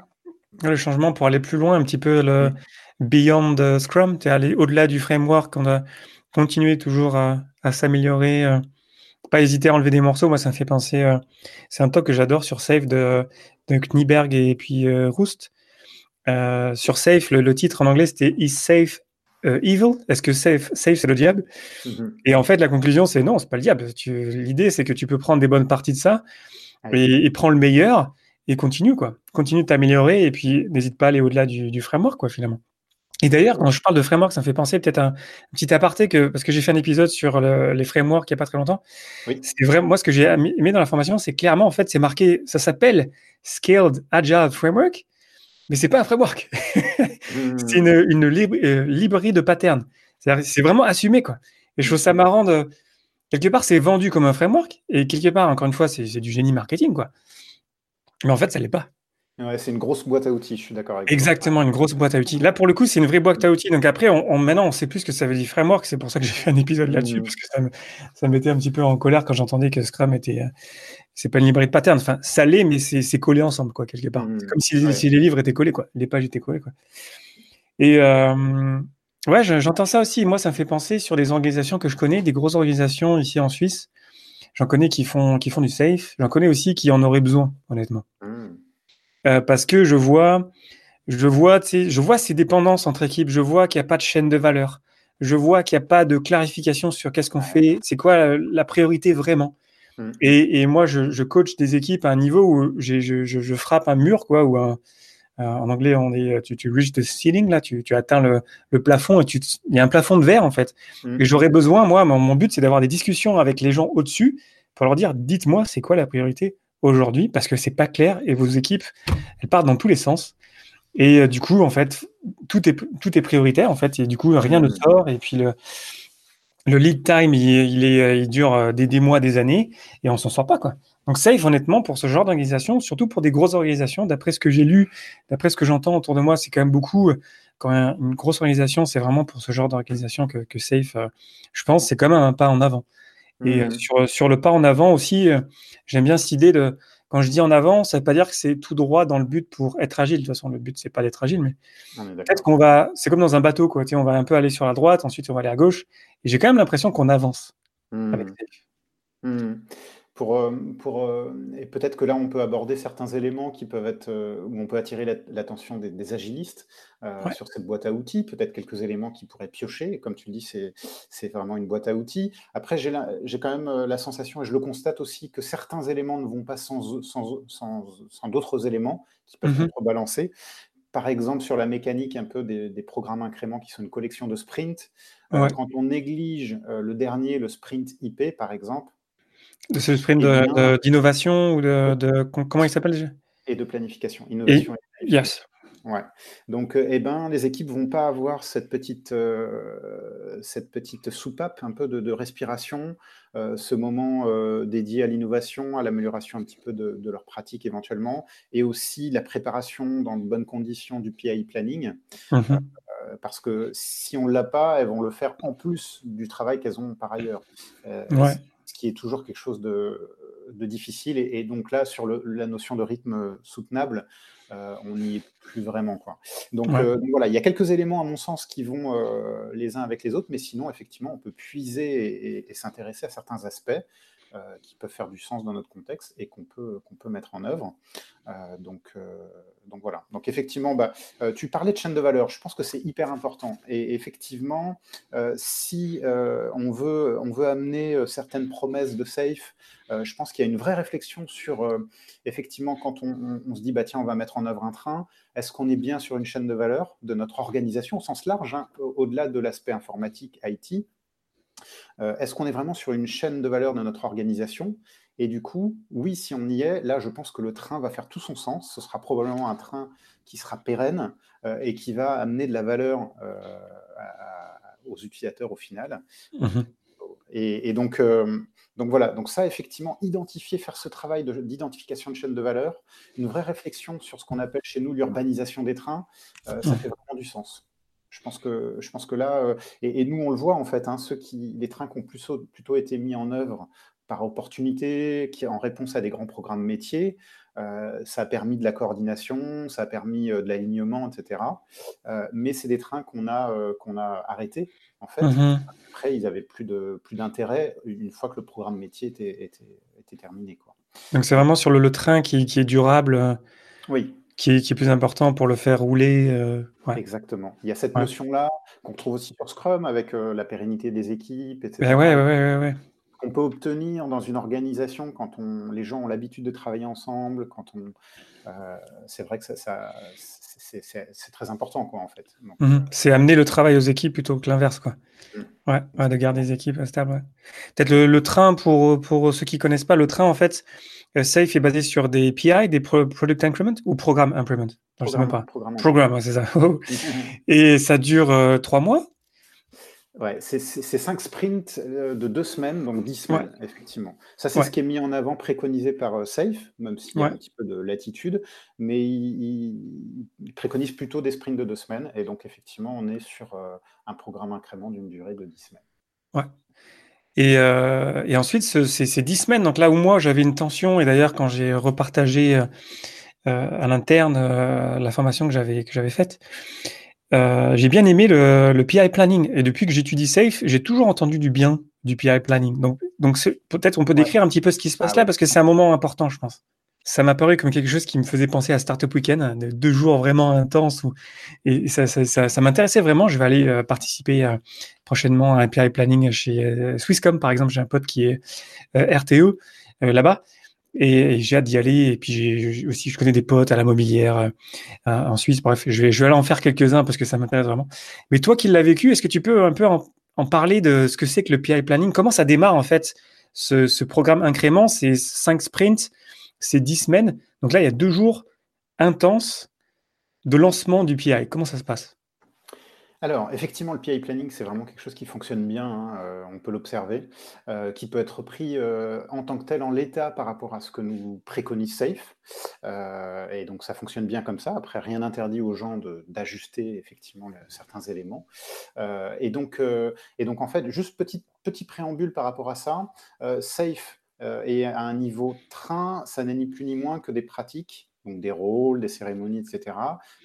Le changement pour aller plus loin, un petit peu le beyond Scrum, tu es allé au-delà du framework, on a continué toujours à, s'améliorer, euh, pas hésiter à enlever des morceaux. Moi, ça me fait penser, c'est un talk que j'adore sur Safe de, de Knieberg et puis Roost. Sur Safe, le, le, titre en anglais c'était Is Safe euh, evil? Est-ce que safe, safe c'est le diable? Mhm. Et en fait, la conclusion, c'est non, c'est pas le diable. L'idée, c'est que tu peux prendre des bonnes parties de ça et, prendre le meilleur et continue, quoi. Continue de t'améliorer et puis n'hésite pas à aller au-delà du, framework, quoi, finalement. Et d'ailleurs, quand je parle de framework, ça me fait penser peut-être un, petit aparté que, parce que j'ai fait un épisode sur les frameworks il n'y a pas très longtemps. C'est moi, ce que j'ai aimé dans la formation, c'est clairement, en fait, c'est marqué, ça s'appelle Scaled Agile Framework mais c'est pas un framework. c'est une, une euh, librairie de patterns. C'est vraiment assumé, quoi. Et je trouve ça marrant de. Quelque part, c'est vendu comme un framework, et quelque part, encore une fois, c'est du génie marketing, quoi. Mais en fait, ça l'est pas. Ouais, c'est une grosse boîte à outils, je suis d'accord avec Exactement, une grosse boîte à outils. Là, pour le coup, c'est une vraie boîte à outils. Donc après, on, maintenant, on sait plus ce que ça veut dire framework. C'est pour ça que j'ai fait un épisode là-dessus, mmh. parce que ça me, ça mettait un petit peu en colère quand j'entendais que Scrum était, euh, c'est pas une librairie de pattern. Enfin, ça l'est, mais c'est collé ensemble, quoi, quelque part. C'est mmh. comme si, les livres étaient collés, quoi. Les pages étaient collées, quoi. Et euh, ouais, j'entends ça aussi. Moi, ça me fait penser sur des organisations que je connais, des grosses organisations ici en Suisse. J'en connais qui font, qui font du safe. J'en connais aussi qui en auraient besoin, honnêtement. Mmh. Euh, parce que je vois, je vois, je vois ces dépendances entre équipes. Je vois qu'il n'y a pas de chaîne de valeur. Je vois qu'il n'y a pas de clarification sur qu'est-ce qu'on fait. C'est quoi la priorité vraiment? Mm. Et, moi, je, coach des équipes à un niveau où je, frappe un mur, quoi, ou un, en anglais, on est, tu, tu reach the ceiling, là, tu, tu atteins le, plafond et il y a un plafond de verre, en fait. Mm. Et j'aurais besoin, moi, mon, but, c'est d'avoir des discussions avec les gens au-dessus pour leur dire, dites-moi, c'est quoi la priorité aujourd'hui, parce que c'est pas clair et vos équipes, elles partent dans tous les sens. Et euh, du coup, en fait, tout est, tout est prioritaire, en fait, et du coup, rien ne mm. sort. Et puis, le, le lead time, il, est, euh, il dure euh, des, mois, des années, et on s'en sort pas, quoi. Donc safe, honnêtement, pour ce genre d'organisation, surtout pour des grosses organisations, d'après ce que j'ai lu, d'après ce que j'entends autour de moi, c'est quand même beaucoup. Euh, quand une grosse organisation, c'est vraiment pour ce genre d'organisation que, que, safe, je pense, c'est quand même un pas en avant. Et mmh. sur, sur le pas en avant aussi, j'aime bien cette idée de, quand je dis en avant, ça ne veut pas dire que c'est tout droit dans le but pour être agile. De toute façon, le but, c'est pas d'être agile, mais peut-être qu'on va. C'est comme dans un bateau, quoi. Tu on va un peu aller sur la droite, ensuite on va aller à gauche. Et j'ai quand même l'impression qu'on avance mmh. avec mmh. Pour, euh, pour, euh, et peut-être que là, on peut aborder certains éléments qui peuvent être, euh, où on peut attirer l'attention des, agilistes sur cette boîte à outils, peut-être quelques éléments qui pourraient piocher. comme tu le dis, c'est vraiment une boîte à outils. Après, j'ai quand même la sensation, et je le constate aussi, que certains éléments ne vont pas sans, sans, sans, d'autres éléments qui peuvent mmh être balancés. Par exemple, sur la mécanique un peu des, des programmes incréments qui sont une collection de sprints. Quand on néglige le dernier, le sprint IP, par exemple, de ce sprint d'innovation ou de, comment il s'appelle déjà? Et de planification. Innovation et, Yes. Ouais. Donc, euh, eh ben, les équipes vont pas avoir cette petite, euh, cette petite soupape un peu de, respiration, euh, ce moment dédié à l'innovation, à l'amélioration un petit peu de, leur pratique éventuellement, et aussi la préparation dans de bonnes conditions du PI planning. Mm-hmm. parce que si on ne l'a pas, elles vont le faire en plus du travail qu'elles ont par ailleurs. Ouais qui est toujours quelque chose de, difficile. Et, donc là, sur la notion de rythme soutenable, euh, on n'y est plus vraiment. Quoi. Donc, euh, voilà, il y a quelques éléments, à mon sens, qui vont euh, les uns avec les autres, mais sinon, effectivement, on peut puiser et s'intéresser à certains aspects. Euh, qui peuvent faire du sens dans notre contexte et qu'on peut, qu'on peut mettre en œuvre. Euh, donc, euh, donc voilà. Donc effectivement, bah, tu parlais de chaîne de valeur. Je pense que c'est hyper important. Et effectivement, si on, veut, on veut amener certaines promesses de safe, je pense qu'il y a une vraie réflexion sur, effectivement, quand on, se dit, bah, tiens, on va mettre en œuvre un train, est-ce qu'on est bien sur une chaîne de valeur de notre organisation au sens large, hein, au-delà de l'aspect informatique, IT euh, est-ce qu'on est vraiment sur une chaîne de valeur de notre organisation? Et du coup, oui, si on y est, là, je pense que le train va faire tout son sens. Ce sera probablement un train qui sera pérenne euh, et qui va amener de la valeur euh, aux utilisateurs au final. Mhm. Et, donc, donc voilà, donc ça, effectivement, identifier, faire ce travail d'identification de, chaîne de valeur, une vraie réflexion sur ce qu'on appelle chez nous l'urbanisation des trains, ça fait vraiment du sens. Je pense que, je pense que là, et, nous on le voit en fait, hein, ceux qui, les trains qui ont plutôt été mis en œuvre par opportunité, qui en réponse à des grands programmes métiers, euh, ça a permis de la coordination, ça a permis euh, de l'alignement, etc. Euh, mais c'est des trains qu'on a, qu'on a arrêtés, en fait. Mhm. Après, ils n'avaient plus d'intérêt plus une fois que le programme métier était, était, terminé. Quoi. Donc c'est vraiment sur le, train qui, qui, est durable. Oui. Qui est, qui est, plus important pour le faire rouler. Exactement. Il y a cette notion-là qu'on trouve aussi sur Scrum avec la pérennité des équipes, etc. Ben ouais, ouais, ouais, ouais qu'on peut obtenir dans une organisation quand on, les gens ont l'habitude de travailler ensemble, quand on, euh, c'est vrai que ça, c'est très important quoi en fait. Mmh euh, c'est amener le travail aux équipes plutôt que l'inverse quoi. Mmh. Ouais, de garder les équipes stables. Peut-être le, train pour pour ceux qui connaissent pas le train en fait. Euh, Safe est basé sur des PI, des Product Increment ou Programme Implement Je sais même pas. Programme, c'est ça. Et ça dure trois mois? Ouais, c'est cinq sprints euh, de deux semaines, donc dix semaines, effectivement. Ça, c'est ce qui est mis en avant, préconisé par euh, Safe, même s'il y a un petit peu de latitude, mais il, préconise plutôt des sprints de deux semaines, et donc effectivement, on est sur euh, un programme incrément d'une durée de dix semaines. Ouais. Et, et ensuite, ces dix semaines, donc là où moi j'avais une tension, et d'ailleurs quand j'ai repartagé à l'interne la formation que j'avais que j'avais faite, euh, j'ai bien aimé le, le, PI planning et depuis que j'étudie Safe, j'ai toujours entendu du bien du PI planning. Donc, donc peut-être on peut décrire un petit peu ce qui se passe ah là parce que c'est un moment important, je pense. Ça m'a paru comme quelque chose qui me faisait penser à Startup Weekend, de deux jours vraiment intenses où, et ça, ça, ça, m'intéressait vraiment. Je vais aller euh, participer euh, prochainement à un PI planning chez Swisscom, par exemple. J'ai un pote qui est RTE là-bas et, j'ai hâte d'y aller. Et puis aussi, je connais des potes à la mobilière euh, en Suisse. Bref, je vais, je vais aller en faire quelques-uns parce que ça m'intéresse vraiment. Mais toi qui l'as vécu, est-ce que tu peux un peu en, parler de ce que c'est que le PI planning? Comment ça démarre en fait ce, ce programme incrément? C'est cinq sprints, c'est dix semaines. Donc là, il y a deux jours intenses de lancement du PI. Comment ça se passe? Alors, effectivement, le PI planning, c'est vraiment quelque chose qui fonctionne bien, hein, euh, on peut l'observer, euh, qui peut être pris euh, en tant que tel en l'état par rapport à ce que nous préconise SAFE. et donc, ça fonctionne bien comme ça. Après, rien n'interdit aux gens d'ajuster effectivement certains éléments. et, donc, et donc, en fait, juste petit, petit préambule par rapport à ça, SAFE est à un niveau train, ça n'est ni plus ni moins que des pratiques, donc des rôles, des cérémonies, etc.,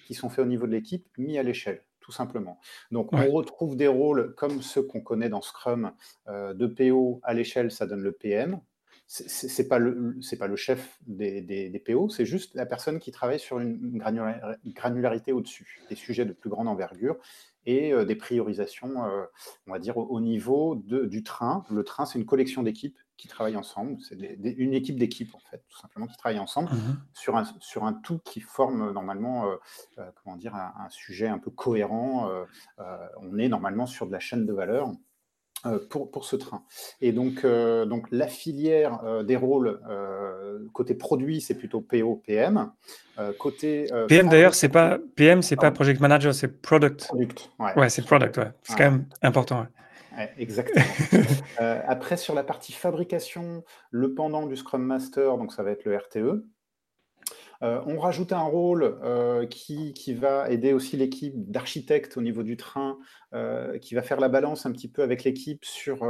qui sont faits au niveau de l'équipe, mis à l'échelle tout simplement. Donc, on retrouve des rôles comme ceux qu'on connaît dans Scrum euh, de PO à l'échelle, ça donne le PM. Ce n'est pas, le, pas le chef des, des, PO, c'est juste la personne qui travaille sur une granularité au-dessus, des sujets de plus grande envergure et euh, des priorisations, euh, on va dire, au, niveau de, du train. Le train, c'est une collection d'équipes qui travaillent ensemble. C'est une équipe d'équipes, en fait, tout simplement, qui travaillent ensemble mmh sur, un, sur un tout qui forme normalement, euh, comment dire, un, sujet un peu cohérent. on est normalement sur de la chaîne de valeur. Pour, pour, ce train. Et donc, donc la filière des rôles côté produit, c'est plutôt PO, PM. côté PM d'ailleurs, c'est pas PM, c'est pas project manager, c'est product. Product, ouais. c'est product, ouais. C'est quand même important. Exactement. après, sur la partie fabrication, le pendant du Scrum Master, donc ça va être le RTE. Euh, on rajoute un rôle euh, qui, va aider aussi l'équipe d'architectes au niveau du train, euh, qui va faire la balance un petit peu avec l'équipe sur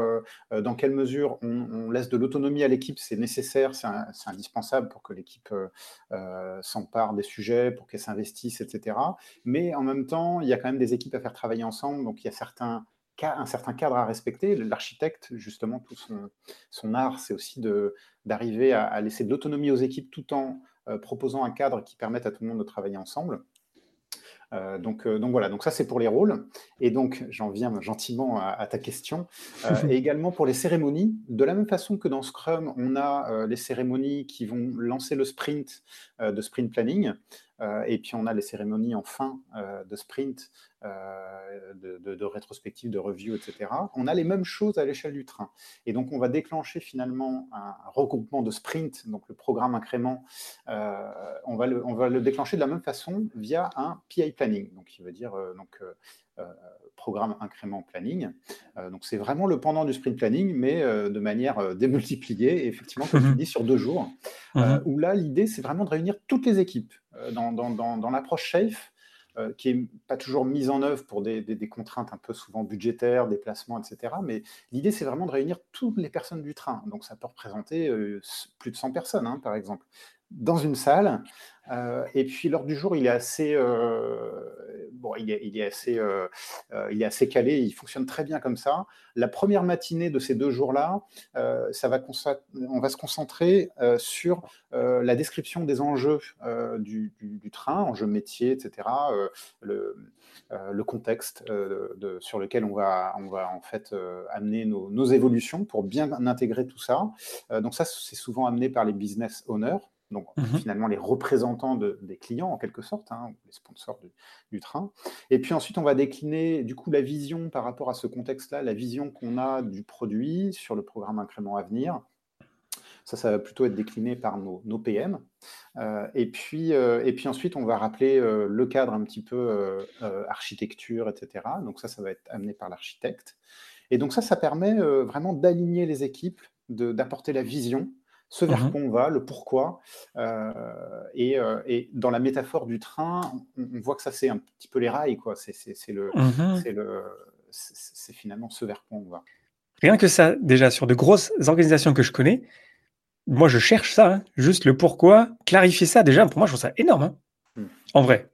dans quelle mesure on, laisse de l'autonomie à l'équipe, c'est nécessaire, c'est indispensable pour que l'équipe s'empare des sujets, pour qu'elle s'investisse, etc. Mais en même temps, il y a quand même des équipes à faire travailler ensemble, donc il y a certains un certain cadre à respecter. L'architecte, justement, tout son, art, c'est aussi d'arriver à, laisser de l'autonomie aux équipes tout en euh, proposant un cadre qui permette à tout le monde de travailler ensemble. Euh, donc, euh, donc, voilà, donc ça c'est pour les rôles. Et donc j'en viens gentiment à, ta question. et également pour les cérémonies, de la même façon que dans Scrum, on a les cérémonies qui vont lancer le sprint de sprint planning. Et puis on a les cérémonies en fin de sprint euh, de, de, rétrospective, de review, etc. On a les mêmes choses à l'échelle du train. Et donc, on va déclencher finalement un regroupement de sprint, donc le programme incrément, euh, on, va le, on va le déclencher de la même façon via un PI planning, donc qui veut dire euh, donc, programme incrément planning. donc, c'est vraiment le pendant du sprint planning, mais de manière démultipliée, effectivement, comme tu mhm. dis, sur deux jours, mhm. où là, l'idée, c'est vraiment de réunir toutes les équipes. dans, dans, dans, dans l'approche SAFE, qui est pas toujours mise en œuvre pour des, contraintes un peu souvent budgétaires, déplacements, etc. Mais l'idée, c'est vraiment de réunir toutes les personnes du train. Donc ça peut représenter plus de 100 personnes, hein, par exemple dans une salle. Euh, et puis l'ordre du jour, il est assez, euh, bon, il est, assez, euh, il est assez calé. Il fonctionne très bien comme ça. La première matinée de ces deux jours-là, ça va on va se concentrer sur la description des enjeux du, train, enjeux métiers, etc. le, contexte sur lequel on va, on va en fait amener nos, évolutions pour bien intégrer tout ça. donc ça, c'est souvent amené par les business owners donc mmh finalement les représentants des clients en quelque sorte, hein, les sponsors du, train. Et puis ensuite, on va décliner du coup la vision par rapport à ce contexte-là, la vision qu'on a du produit sur le programme incrément à venir. Ça, ça va plutôt être décliné par nos, PM. Euh, et, puis, euh, et puis ensuite, on va rappeler euh, le cadre un petit peu architecture, etc. Donc ça, ça va être amené par l'architecte. Et donc ça, ça permet vraiment d'aligner les équipes, d'apporter la vision ce vers mmh quoi on va, le pourquoi. Euh, euh, et, dans la métaphore du train, on, voit que ça, c'est un petit peu les rails, quoi. C'est mmh le, c'est finalement ce vers quoi on va. Rien que ça, déjà, sur de grosses organisations que je connais, moi, je cherche ça, hein. juste le pourquoi, clarifier ça, déjà, pour moi, je trouve ça énorme, hein. mmh. en vrai.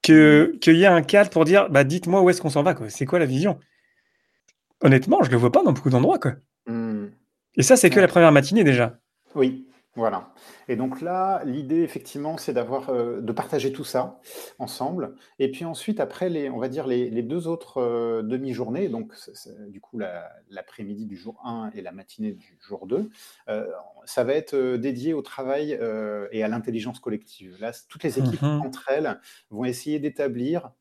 Qu'il y ait un cadre pour dire, bah, dites-moi où est-ce qu'on s'en va, quoi. C'est quoi la vision? Honnêtement, je ne le vois pas dans beaucoup d'endroits, quoi. Et ça, c'est que la première matinée, déjà. Oui, voilà. Et donc là, l'idée, effectivement, c'est d'avoir, euh, de partager tout ça ensemble. Et puis ensuite, après, les, on va dire les, deux autres euh, demi-journées, donc du coup l'après-midi du jour 1 et la matinée du jour 2, euh, ça va être dédié au travail et à l'intelligence collective. Là, toutes les équipes mmh entre elles vont essayer d'établir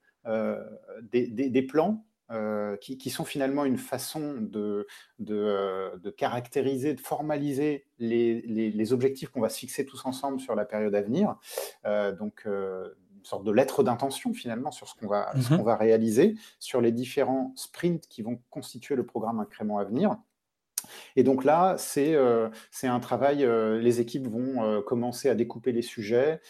des plans euh, qui, sont finalement une façon de, euh, caractériser, de formaliser les, objectifs qu'on va se fixer tous ensemble sur la période à venir. Euh, donc, une sorte de lettre d'intention finalement sur ce qu'on va, mmh va réaliser, sur les différents sprints qui vont constituer le programme incrément à venir. Et donc là, c'est euh, un travail, euh, les équipes vont euh, commencer à découper les sujets,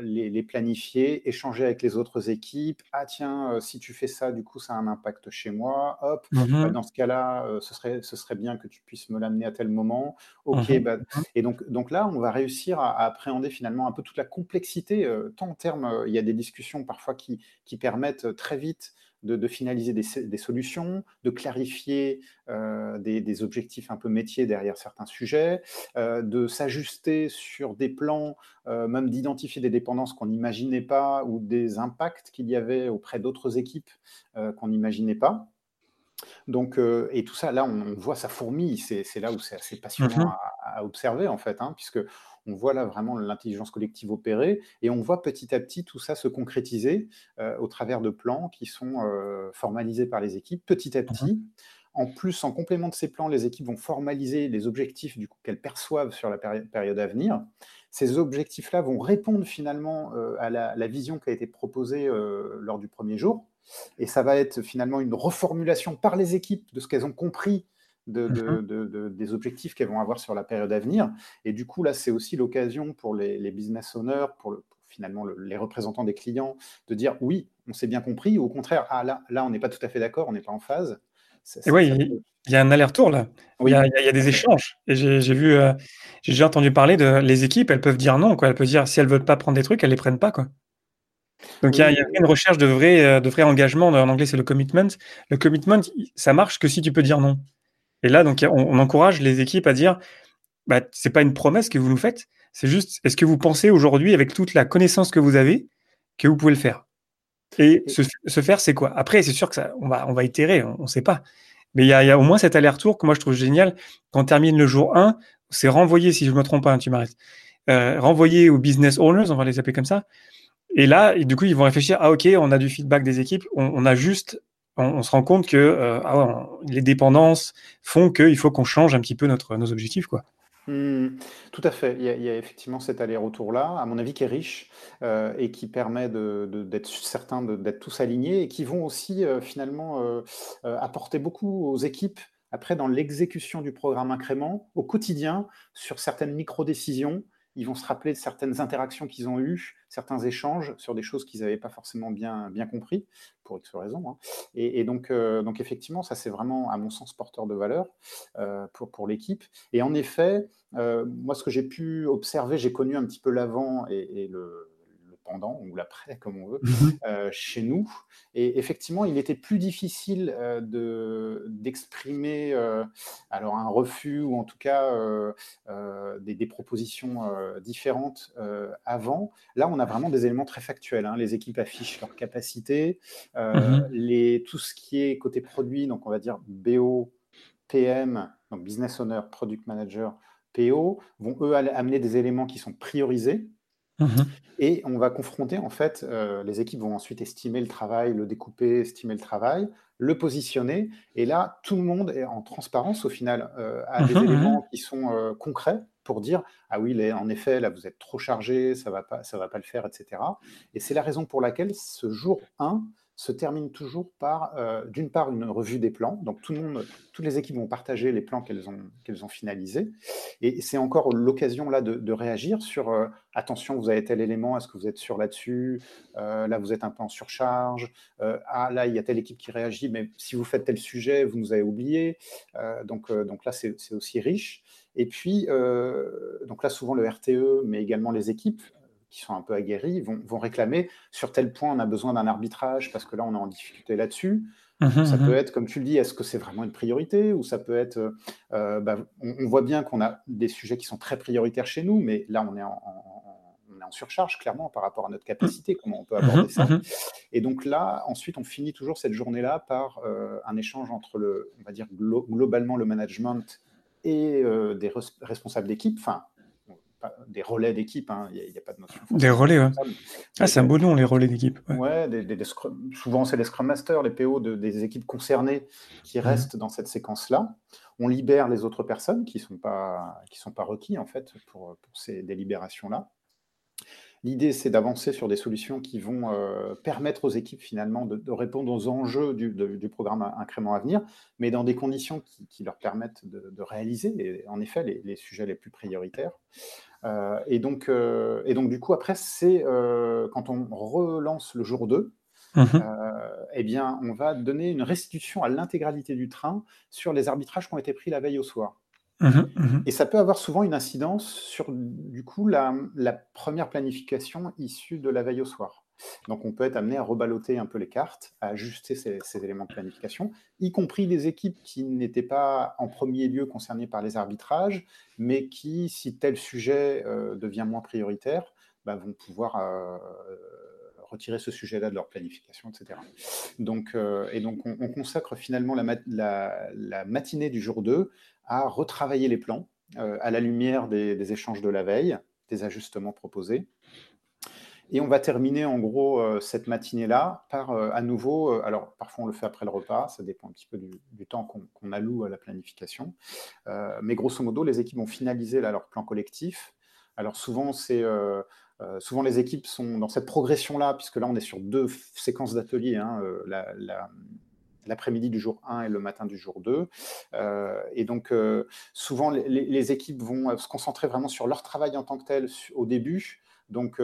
les, planifier, échanger avec les autres équipes. Ah tiens, si tu fais ça, du coup, ça a un impact chez moi. Hop, mmh dans ce cas-là, ce, serait, ce serait bien que tu puisses me l'amener à tel moment. Ok, mmh bah, et donc, donc là, on va réussir à, appréhender finalement un peu toute la complexité, tant en termes, il y a des discussions parfois qui, qui permettent très vite de, finaliser des, solutions, de clarifier euh, des, objectifs un peu métiers derrière certains sujets, euh, de s'ajuster sur des plans, euh, même d'identifier des dépendances qu'on n'imaginait pas ou des impacts qu'il y avait auprès d'autres équipes qu'on n'imaginait pas. Donc, et tout ça, là, on, voit sa fourmi. C'est là où c'est assez passionnant mmh à, observer, en fait, hein, puisque on voit là vraiment l'intelligence collective opérer et on voit petit à petit tout ça se concrétiser euh, au travers de plans qui sont euh, formalisés par les équipes petit à petit. Mhm. En plus, en complément de ces plans, les équipes vont formaliser les objectifs qu'elles perçoivent sur la période à venir. Ces objectifs-là vont répondre finalement euh, à la, vision qui a été proposée lors du premier jour. Et ça va être finalement une reformulation par les équipes de ce qu'elles ont compris De, des objectifs qu'elles vont avoir sur la période à venir. Et du coup, là, c'est aussi l'occasion pour les, business owners, pour, finalement les représentants des clients, de dire oui, on s'est bien compris, ou au contraire, ah là, là on n'est pas tout à fait d'accord, on n'est pas en phase. et oui, il y a un aller-retour là. Il, y a, des échanges. Et j'ai vu, euh, j'ai déjà entendu parler de les équipes, elles peuvent dire non. Quoi. Elles peuvent dire si elles veulent pas prendre des trucs, elles les prennent pas. Quoi. Donc il y, a une recherche de vrai, euh, de vrai engagement. En anglais, c'est le commitment. Le commitment, ça marche que si tu peux dire non. Et là, donc, on, encourage les équipes à dire, bah, c'est pas une promesse que vous nous faites, c'est juste, est-ce que vous pensez aujourd'hui, avec toute la connaissance que vous avez, que vous pouvez le faire? Et se, faire, c'est quoi? Après, c'est sûr que ça, on va, on va itérer, on ne sait pas. Mais il y, a, au moins cet aller-retour que moi je trouve génial. Quand on termine le jour 1, c'est renvoyé, si je ne me trompe pas, hein, tu m'arrêtes, euh, renvoyé aux business owners, on va les appeler comme ça. Et là, du coup, ils vont réfléchir, ah ok, on a du feedback des équipes, on, on a on, se rend compte que euh, ah les dépendances font qu'il faut qu'on change un petit peu notre, nos objectifs. Quoi. Mmh, tout à fait. Il y, a, effectivement cet aller-retour-là, à mon avis, qui est riche euh, et qui permet d'être certain d'être tous alignés et qui vont aussi euh, finalement apporter beaucoup aux équipes après dans l'exécution du programme incrément au quotidien sur certaines micro-décisions ils vont se rappeler de certaines interactions qu'ils ont eues, certains échanges sur des choses qu'ils n'avaient pas forcément bien, bien compris, pour X raisons. Hein. Et, donc, euh, donc, effectivement, ça, c'est vraiment, à mon sens, porteur de valeur euh, pour, pour l'équipe. Et en effet, euh, moi, ce que j'ai pu observer, j'ai connu un petit peu l'avant et le ou l'après, comme on veut, mhm. euh, chez nous. Et effectivement, il était plus difficile euh, de, d'exprimer euh, alors un refus ou en tout cas des, propositions différentes avant. Là, on a vraiment des éléments très factuels. Hein. Les équipes affichent leurs capacités, mhm. les, tout ce qui est côté produit, donc on va dire BO, PM, donc Business Owner, Product Manager, PO, vont eux amener des éléments qui sont priorisés Mmh et on va confronter, en fait, euh, les équipes vont ensuite estimer le travail, le découper, estimer le travail, le positionner. Et là, tout le monde est en transparence, au final, euh, a des mmh éléments qui sont euh, concrets pour dire ah oui, en effet, là, vous êtes trop chargé, ça ne va, pas, ça va pas le faire, etc. Et c'est la raison pour laquelle ce jour 1, se termine toujours par, euh, d'une part, une revue des plans. Donc, tout le monde, toutes les équipes vont partager les plans qu'elles ont, qu'elles ont finalisés. Et c'est encore l'occasion là de, réagir sur euh, attention, vous avez tel élément, est-ce que vous êtes sûr là-dessus? Euh, Là, vous êtes un peu en surcharge. ah, là, il y a telle équipe qui réagit, mais si vous faites tel sujet, vous nous avez oublié. donc, donc là, c'est, aussi riche. Et puis, donc là, souvent le RTE, mais également les équipes qui sont un peu aguerris vont, vont, réclamer sur tel point on a besoin d'un arbitrage parce que là on est en difficulté là-dessus. Mmh ça mmh peut être, comme tu le dis, est-ce que c'est vraiment une priorité ou ça peut être, euh, bah, on, voit bien qu'on a des sujets qui sont très prioritaires chez nous, mais là on est en, on est en surcharge clairement par rapport à notre capacité, comment on peut aborder mmh ça. Et donc là, ensuite, on finit toujours cette journée-là par euh, un échange entre le, on va dire globalement le management et euh, des responsables d'équipe, enfin des relais d'équipe, hein, il n'y a, pas de notion. Des relais, ouais. Ah, c'est un beau nom, les relais d'équipe. Ouais, souvent c'est les Scrum Masters, les PO des équipes concernées qui mhm. restent dans cette séquence-là. On libère les autres personnes qui ne sont, pas, qui sont pas requis, en fait, pour, pour ces délibérations-là. L'idée, c'est d'avancer sur des solutions qui vont euh, permettre aux équipes finalement de, répondre aux enjeux du, programme Incrément à venir, mais dans des conditions qui, leur permettent de, réaliser, en effet, les, sujets les plus prioritaires. Euh, et, donc, euh, et donc, du coup, après, c'est quand on relance le jour 2, mmh eh bien, on va donner une restitution à l'intégralité du train sur les arbitrages qui ont été pris la veille au soir. Mmh mmh Et ça peut avoir souvent une incidence sur, du coup, la, première planification issue de la veille au soir. Donc, on peut être amené à reballoter un peu les cartes, à ajuster ces, éléments de planification, y compris des équipes qui n'étaient pas en premier lieu concernées par les arbitrages, mais qui, si tel sujet euh, devient moins prioritaire, bah, vont pouvoir euh, retirer ce sujet-là de leur planification, etc. Donc, euh, et donc, on, consacre finalement la, matinée du jour 2 à retravailler les plans euh, à la lumière des, échanges de la veille, des ajustements proposés. Et on va terminer en gros euh, cette matinée-là par à nouveau, alors parfois on le fait après le repas, ça dépend un petit peu du, temps qu'on alloue à la planification, mais grosso modo les équipes ont finalisé là, leur plan collectif. Alors souvent c'est souvent les équipes sont dans cette progression-là, puisque là on est sur deux séquences d'ateliers, hein, la, l'après-midi du jour 1 et le matin du jour 2. Euh, et donc, euh, souvent, les, équipes vont euh, se concentrer vraiment sur leur travail en tant que tel au début. Donc,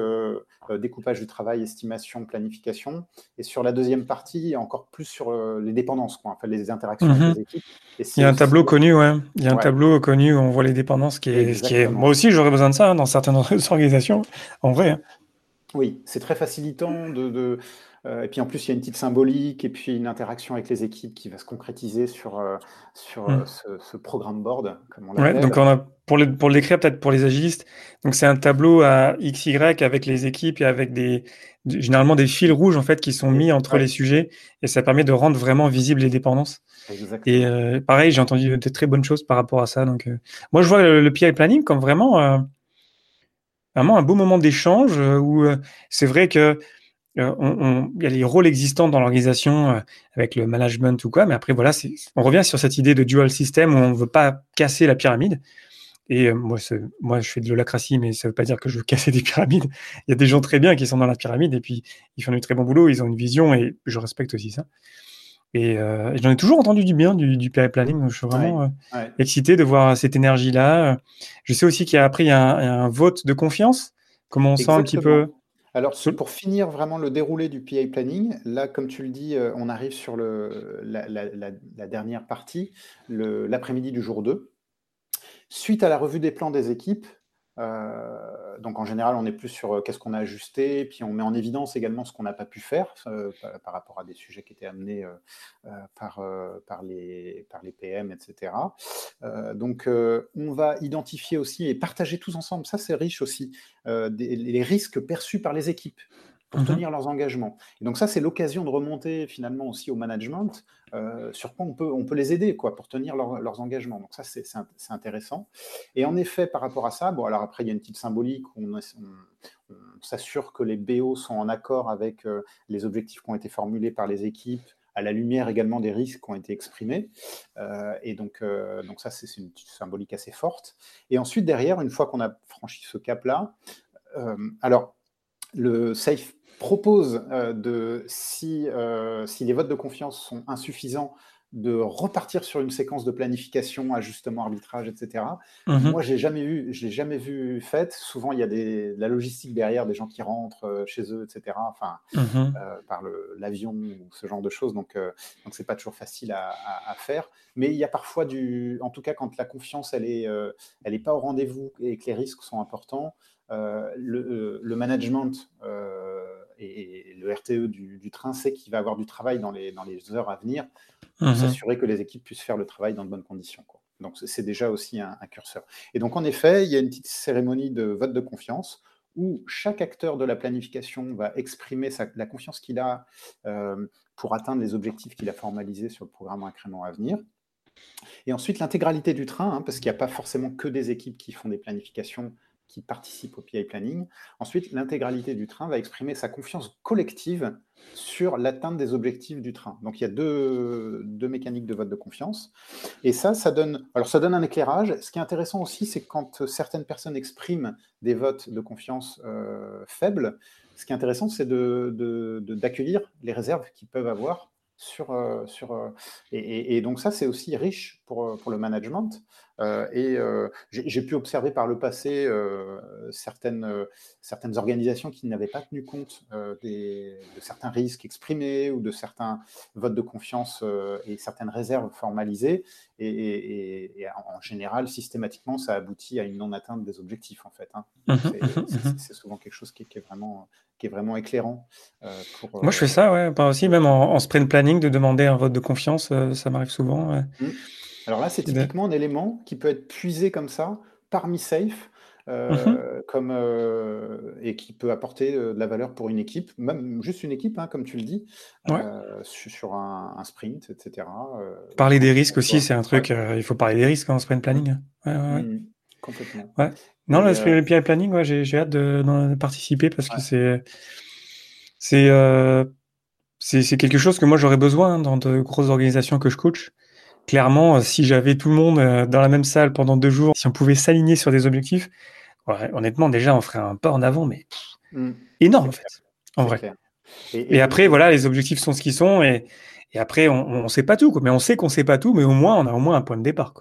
découpage du travail, estimation, planification. Et sur la deuxième partie, encore plus sur les dépendances, quoi, enfin, les interactions avec mhm. les équipes. Il y a un tableau connu, ouais. Il y a un tableau connu où on voit les dépendances, qui est, qui est... moi aussi, j'aurais besoin de ça hein, dans certaines organisations, en vrai. Hein. Oui, c'est très facilitant de euh, et puis en plus, il y a une petite symbolique et puis une interaction avec les équipes qui va se concrétiser sur, euh, sur euh, mmh. ce, programme board, comme on ouais, donc on a, pour, le, pour l'écrire peut-être pour les agilistes, donc c'est un tableau à XY avec les équipes et avec des, généralement des fils rouges en fait qui sont mis entre les sujets et ça permet de rendre vraiment visibles les dépendances. Et pareil, j'ai entendu de très bonnes choses par rapport à ça. Donc moi, je vois le, le PI planning comme vraiment vraiment un beau moment d'échange où c'est vrai que euh, il y a les rôles existants dans l'organisation euh, avec le management ou quoi, mais après voilà, on revient sur cette idée de dual system où on ne veut pas casser la pyramide. Et euh, moi, moi, je fais de l'holacratie, mais ça ne veut pas dire que je veux casser des pyramides. Il y a des gens très bien qui sont dans la pyramide et puis ils font du très bon boulot, ils ont une vision et je respecte aussi ça. Et, j'en ai toujours entendu du bien du, du planning. Donc je suis vraiment excité de voir cette énergie-là. Je sais aussi qu'il y a après il y a un, vote de confiance. Comment on sent un petit peu alors, pour finir vraiment le déroulé du PI planning, là, comme tu le dis, on arrive sur le, la, la dernière partie, l'après-midi du jour 2. Suite à la revue des plans des équipes, euh, donc en général, on est plus sur euh, qu'est-ce qu'on a ajusté, puis on met en évidence également ce qu'on n'a pas pu faire euh, par, rapport à des sujets qui étaient amenés par, par, les, par les PM, etc. donc on va identifier aussi et partager tous ensemble, ça c'est riche aussi, les risques perçus par les équipes pour mmh tenir leurs engagements. Et donc ça, c'est l'occasion de remonter finalement aussi au management euh, sur quoi on peut, on peut les aider quoi, pour tenir leurs engagements. Donc ça, c'est intéressant. Et en effet, par rapport à ça, bon, alors après, il y a une petite symbolique où on, s'assure que les BO sont en accord avec euh, les objectifs qui ont été formulés par les équipes, à la lumière également des risques qui ont été exprimés. Euh, et donc, donc ça, c'est une symbolique assez forte. Et ensuite, derrière, une fois qu'on a franchi ce cap-là, alors le safe propose euh, de, si, euh, si les votes de confiance sont insuffisants, de repartir sur une séquence de planification, ajustement, arbitrage, etc. Mhm. Moi, j'ai jamais vu, je l'ai jamais vu faite. Souvent, il y a des, de la logistique derrière, des gens qui rentrent euh, chez eux, etc. Enfin, mhm. par l'avion ou ce genre de choses. Donc, donc c'est pas toujours facile à, à, faire. Mais il y a parfois du, en tout cas, quand la confiance elle est, elle est pas au rendez-vous et que les risques sont importants, le, le, management et, le RTE du, train sait qu'il va avoir du travail dans les, dans les heures à venir pour mhm. s'assurer que les équipes puissent faire le travail dans de bonnes conditions. Donc c'est déjà aussi un, curseur. Et donc en effet, il y a une petite cérémonie de vote de confiance où chaque acteur de la planification va exprimer la confiance qu'il a euh, pour atteindre les objectifs qu'il a formalisés sur le programme incrément à venir. Et ensuite, l'intégralité du train, hein, parce qu'il n'y a pas forcément que des équipes qui font des planifications, qui participent au PI planning. Ensuite, l'intégralité du train va exprimer sa confiance collective sur l'atteinte des objectifs du train. Donc il y a deux, mécaniques de vote de confiance. Et ça, ça donne, alors ça donne un éclairage. Ce qui est intéressant aussi, c'est quand certaines personnes expriment des votes de confiance euh, faibles, ce qui est intéressant, c'est d'accueillir de, de, les réserves qu'ils peuvent avoir sur, euh, sur, euh, et, et, donc ça, c'est aussi riche pour, pour le management et euh, j'ai pu observer par le passé euh, certaines, certaines organisations qui n'avaient pas tenu compte des, de certains risques exprimés ou de certains votes de confiance et certaines réserves formalisées. Et, en général, systématiquement, ça aboutit à une non-atteinte des objectifs, en fait. Hein. Mmh mmh mmh c'est souvent quelque chose qui, est vraiment qui est vraiment éclairant. Moi, je fais ça, ouais, pas aussi, même en, sprint planning, de demander un vote de confiance, ça m'arrive souvent. Alors là, c'est typiquement un élément qui peut être puisé comme ça par MiSafe. Euh, mmh comme, euh, et qui peut apporter euh, de la valeur pour une équipe, même juste une équipe, hein, comme tu le dis, sur un, sprint, etc. parler des risques aussi, c'est un truc, il faut parler des risques en sprint planning. Hein. Mmh, complètement. Non, le sprint planning, j'ai hâte de, participer parce que c'est c'est quelque chose que moi j'aurais besoin dans de grosses organisations que je coach clairement, euh, si j'avais tout le monde euh, dans la même salle pendant deux jours, si on pouvait s'aligner sur des objectifs, honnêtement, déjà, on ferait un pas en avant, mais mmh. énorme, en fait, en vrai. Et, après, voilà, les objectifs sont ce qu'ils sont, et, après, on ne sait pas tout, mais on sait qu'on ne sait pas tout, mais au moins, on a au moins un point de départ.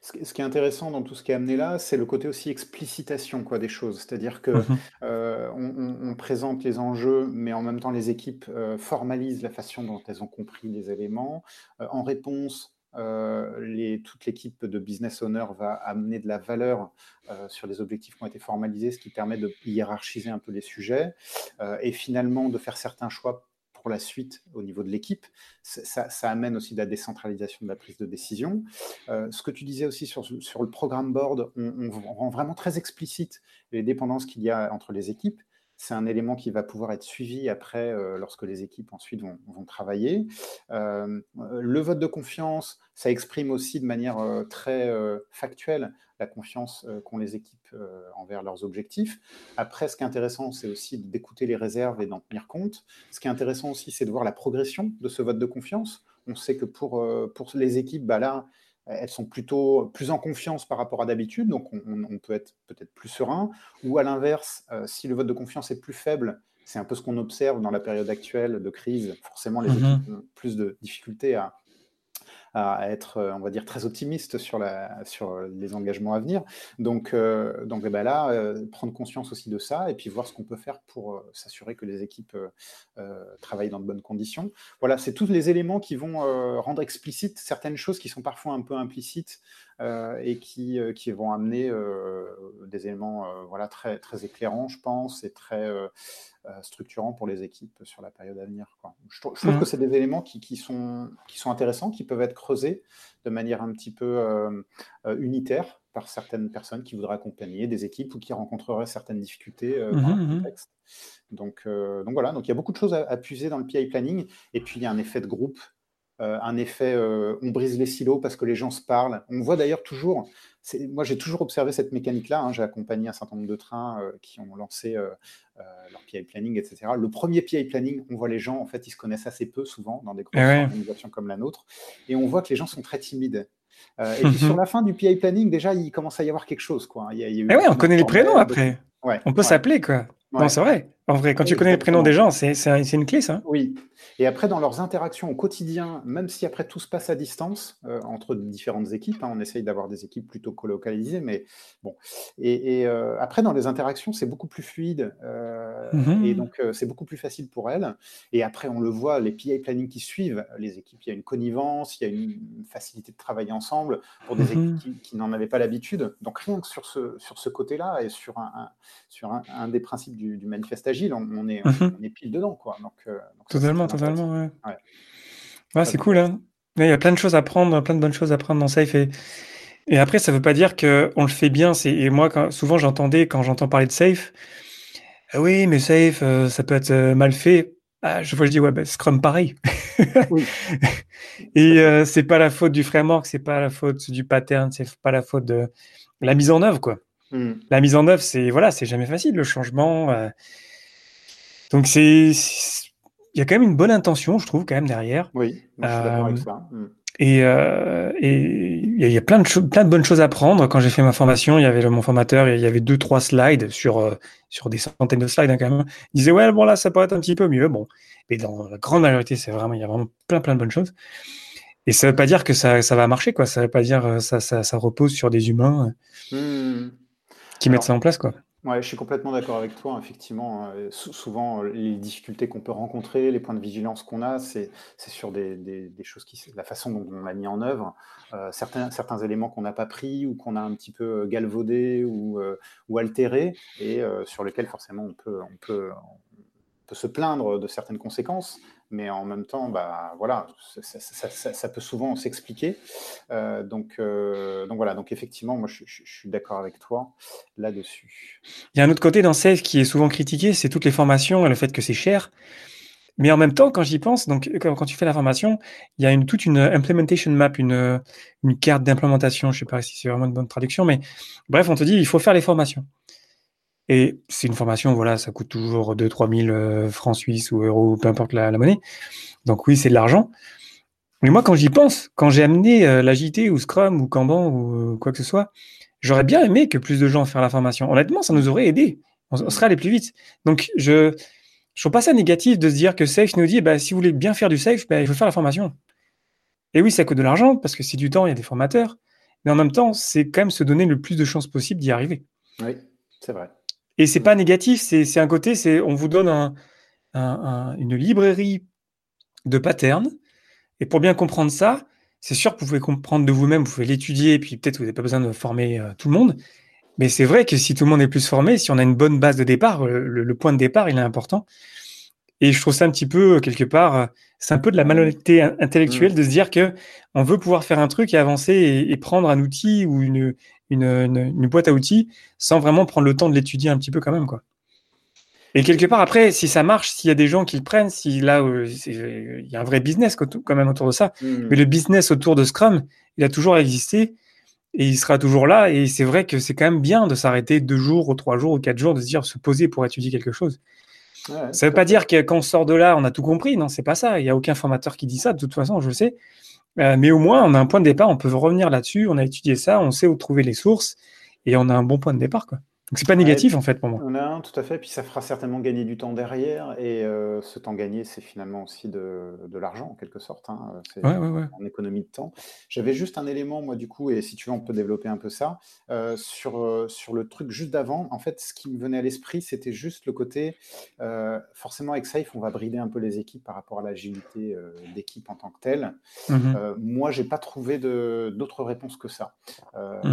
Ce qui est intéressant dans tout ce qui est amené là, c'est le côté aussi explicitation quoi, des choses. C'est-à-dire que mmh euh, on, présente les enjeux, mais en même temps les équipes formalisent la façon dont elles ont compris les éléments. en réponse, les, toute l'équipe de business owner va amener de la valeur euh, sur les objectifs qui ont été formalisés, ce qui permet de hiérarchiser un peu les sujets euh, et finalement de faire certains choix pour la suite au niveau de l'équipe. Ça, amène aussi de la décentralisation de la prise de décision. ce que tu disais aussi sur, sur le programme board, on, rend vraiment très explicite les dépendances qu'il y a entre les équipes c'est un élément qui va pouvoir être suivi après euh, lorsque les équipes ensuite vont, travailler. Euh, le vote de confiance, ça exprime aussi de manière euh, très factuelle la confiance qu'ont les équipes envers leurs objectifs. Après, ce qui est intéressant, c'est aussi d'écouter les réserves et d'en tenir compte. Ce qui est intéressant aussi, c'est de voir la progression de ce vote de confiance. On sait que pour, pour les équipes, bah là, elles sont plutôt plus en confiance par rapport à d'habitude, donc on, peut être peut-être plus serein. Ou à l'inverse, euh, si le vote de confiance est plus faible, C'est un peu ce qu'on observe dans la période actuelle de crise. Forcément, les équipes ont plus de difficultés à, à être, euh, on va dire, très optimiste sur, sur les engagements à venir. Donc, euh, donc eh ben là, euh, prendre conscience aussi de ça et puis voir ce qu'on peut faire pour euh, s'assurer que les équipes euh, euh, travaillent dans de bonnes conditions. Voilà, c'est tous les éléments qui vont euh, rendre explicites certaines choses qui sont parfois un peu implicites euh, et qui, euh, qui vont amener euh, des éléments euh, voilà, très, très éclairants, je pense, et très euh, euh, structurants pour les équipes sur la période à venir. Quoi. Je, trou- je trouve Mhm. que c'est des éléments qui, qui sont, qui sont intéressants, qui peuvent être creusés de manière un petit peu euh, euh, unitaire par certaines personnes qui voudraient accompagner des équipes ou qui rencontreraient certaines difficultés euh, dans Mhm, leur mhm. contexte. Donc, euh, donc voilà, donc il y a beaucoup de choses à, à puiser dans le PI planning, et puis il y a un effet de groupe, euh, un effet euh, on brise les silos parce que les gens se parlent. On voit d'ailleurs toujours, moi j'ai toujours observé cette mécanique-là, hein, j'ai accompagné un certain nombre de trains euh, qui ont lancé leur PI planning, etc. Le premier PI planning, on voit les gens, en fait, ils se connaissent assez peu souvent dans des grosses Eh ouais. organisations comme la nôtre, et on voit que les gens sont très timides. Et puis sur la fin du PI planning, déjà, il commence à y avoir quelque chose. Quoi. Il y a, il y a eu Eh ouais, on connaît les prénoms après. Ouais, On peut s'appeler, quoi. Non, c'est vrai. En vrai, quand tu connais les prénoms des gens, c'est c'est un- c'est une clé, ça. Oui. Et après, dans leurs interactions au quotidien, même si après tout se passe à distance, euh, entre différentes équipes, hein, on essaye d'avoir des équipes plutôt colocalisées, mais bon. Et, et, euh, après, dans les interactions, c'est beaucoup plus fluide, euh, Mhm. et donc euh, c'est beaucoup plus facile pour elles. Et après, on le voit, les PA planning qui suivent, les équipes, il y a une connivence, il y a une facilité de travailler ensemble pour des Mhm. équipes qui, qui n'en avaient pas l'habitude. Donc rien que sur ce, sur ce côté-là et sur un, un- sur un, un des principes du, du manifeste agile, on, on est, on, Mhm. on est pile dedans, quoi. Donc, euh, donc Totalement, totalement, ouais. Ouais. Ouais, c'est cool, hein. Il y a plein de choses à prendre, plein de bonnes choses à prendre dans Safe. Et, et après, ça veut pas dire que on le fait bien. Et moi, quand, souvent, j'entendais, quand j'entends parler de Safe, oui, mais Safe, euh, ça peut être euh, mal fait. Ah, je vois, je dis, ouais, bah, Scrum, pareil. Oui. Et euh, c'est pas la faute du framework, c'est pas la faute du pattern, c'est pas la faute de la mise en œuvre, quoi. Hmm. La mise en œuvre, c'est voilà, c'est jamais facile, le changement. Donc c'est, il y a quand même une bonne intention, je trouve, quand même derrière. Oui, moi, je suis d'accord avec ça. Hmm. Et euh, et il y, a- il y a plein de plein de bonnes choses à prendre. Quand j'ai fait ma formation, il y avait mon formateur, il y avait deux, trois slides sur euh, sur des centaines de slides hein, quand même. Il disait ouais, bon là, ça pourrait être un petit peu mieux. Bon, mais dans la grande majorité, c'est vraiment, il y a vraiment plein, plein de bonnes choses. Et ça veut pas dire que ça, ça va marcher, quoi. Ça veut pas dire euh, ça, ça, ça repose sur des humains euh, Hmm. qui Alors, mettent ça en place, quoi. Ouais, je suis complètement d'accord avec toi. Effectivement, sou- souvent, euh, les difficultés qu'on peut rencontrer, les points de vigilance qu'on a, c'est sur des, des- choses qui, la façon dont on l'a mis en œuvre, euh, certains, certains éléments qu'on n'a pas pris ou qu'on a un petit peu euh, galvaudés ou, euh, ou altérés et sur lesquels forcément on peut, on peut, on peut se plaindre de certaines conséquences, mais en même temps, bah, voilà, ça, peut souvent s'expliquer. Euh, donc, euh, donc voilà, donc effectivement, moi je, suis d'accord avec toi là-dessus. Il y a un autre côté dans Safe qui est souvent critiqué, c'est toutes les formations et le fait que c'est cher. Mais en même temps, quand j'y pense, quand, tu fais la formation, il y a toute une implementation map, une, carte d'implémentation. Je sais pas si c'est vraiment une bonne traduction, mais bref, on te dit il faut faire les formations. Et c'est une formation, voilà, ça coûte toujours 2 3 000 euh, francs suisses ou euros, peu importe la, monnaie. Donc oui, c'est de l'argent. Mais moi, quand j'y pense, quand j'ai amené euh, l'agilité ou Scrum ou Kanban ou euh, quoi que ce soit, j'aurais bien aimé que plus de gens fassent la formation. Honnêtement, ça nous aurait aidé. On, on serait allé plus vite. Donc, je je trouve pas ça négatif de se dire que Safe nous dit, bah, si vous voulez bien faire du Safe, bah, il faut faire la formation. Et oui, ça coûte de l'argent parce que c'est du temps, il y a des formateurs. Mais en même temps, c'est quand même se donner le plus de chances possible d'y arriver. Oui, c'est vrai. Et c'est pas négatif, c'est un côté, c'est on vous donne un, un- un- une librairie de patterns. Et pour bien comprendre ça, c'est sûr que vous pouvez comprendre de vous-même, vous pouvez l'étudier, et puis peut-être vous n'avez pas besoin de former euh, tout le monde. Mais c'est vrai que si tout le monde est plus formé, si on a une bonne base de départ, le, point de départ, il est important. Et je trouve ça un petit peu, euh, quelque part, euh, c'est un peu de la malhonnêteté in- intellectuelle de se dire que on veut pouvoir faire un truc et avancer et, et prendre un outil ou une, une, une- une boîte à outils sans vraiment prendre le temps de l'étudier un petit peu quand même, quoi. Et quelque part, après, si ça marche, s'il y a des gens qui le prennent, si là, euh, c'est- il y a un vrai business quand même autour de ça. Hmm. Mais le business autour de Scrum, il a toujours existé et il sera toujours là. Et c'est vrai que c'est quand même bien de s'arrêter deux jours ou trois jours ou quatre jours, de se dire se poser pour étudier quelque chose. Ouais, Ça veut tout à pas dire que quand on sort de là, on a tout compris. Non, c'est pas ça. Il y a aucun formateur qui dit ça. De toute façon, je le sais. Euh, mais au moins, on a un point de départ. On peut revenir là-dessus. On a étudié ça. On sait où trouver les sources et on a un bon point de départ. Quoi. Donc c'est pas négatif en fait pour moi. Non, tout à fait. Puis ça fera certainement gagner du temps derrière. Et euh, ce temps gagné, c'est finalement aussi de, l'argent en quelque sorte. Hein. C'est en économie de temps. J'avais juste un élément, moi, du coup, et si tu veux, on peut développer un peu ça. Euh, sur, euh, sur le truc juste d'avant, en fait, ce qui me venait à l'esprit, c'était juste le côté. forcément, avec Safe, on va brider un peu les équipes par rapport à l'agilité d'équipe en tant que telle. Mmh moi, j'ai pas trouvé d'autres réponses que ça. Mmh.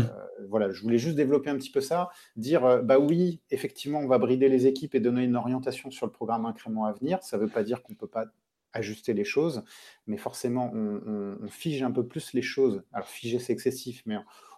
Voilà, je voulais juste développer un petit peu ça, dire euh, bah oui, effectivement, on va brider les équipes et donner une orientation sur le programme incrément à venir. Ça ne veut pas dire qu'on ne peut pas ajuster les choses, mais forcément, on, fige un peu plus les choses. Alors, figer, c'est excessif, mais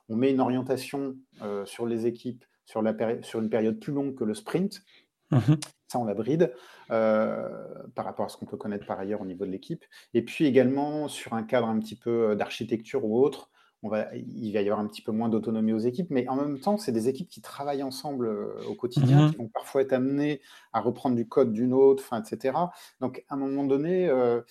on, met une orientation euh, sur les équipes sur, la sur une période plus longue que le sprint. Mmh Ça, on la bride euh, par rapport à ce qu'on peut connaître par ailleurs au niveau de l'équipe. Et puis également sur un cadre un petit peu d'architecture ou autre, il va y avoir un petit peu moins d'autonomie aux équipes, mais en même temps, c'est des équipes qui travaillent ensemble euh, au quotidien, mmh qui vont parfois être amenées à reprendre du code d'une autre, etc. Donc, à un moment donné, euh,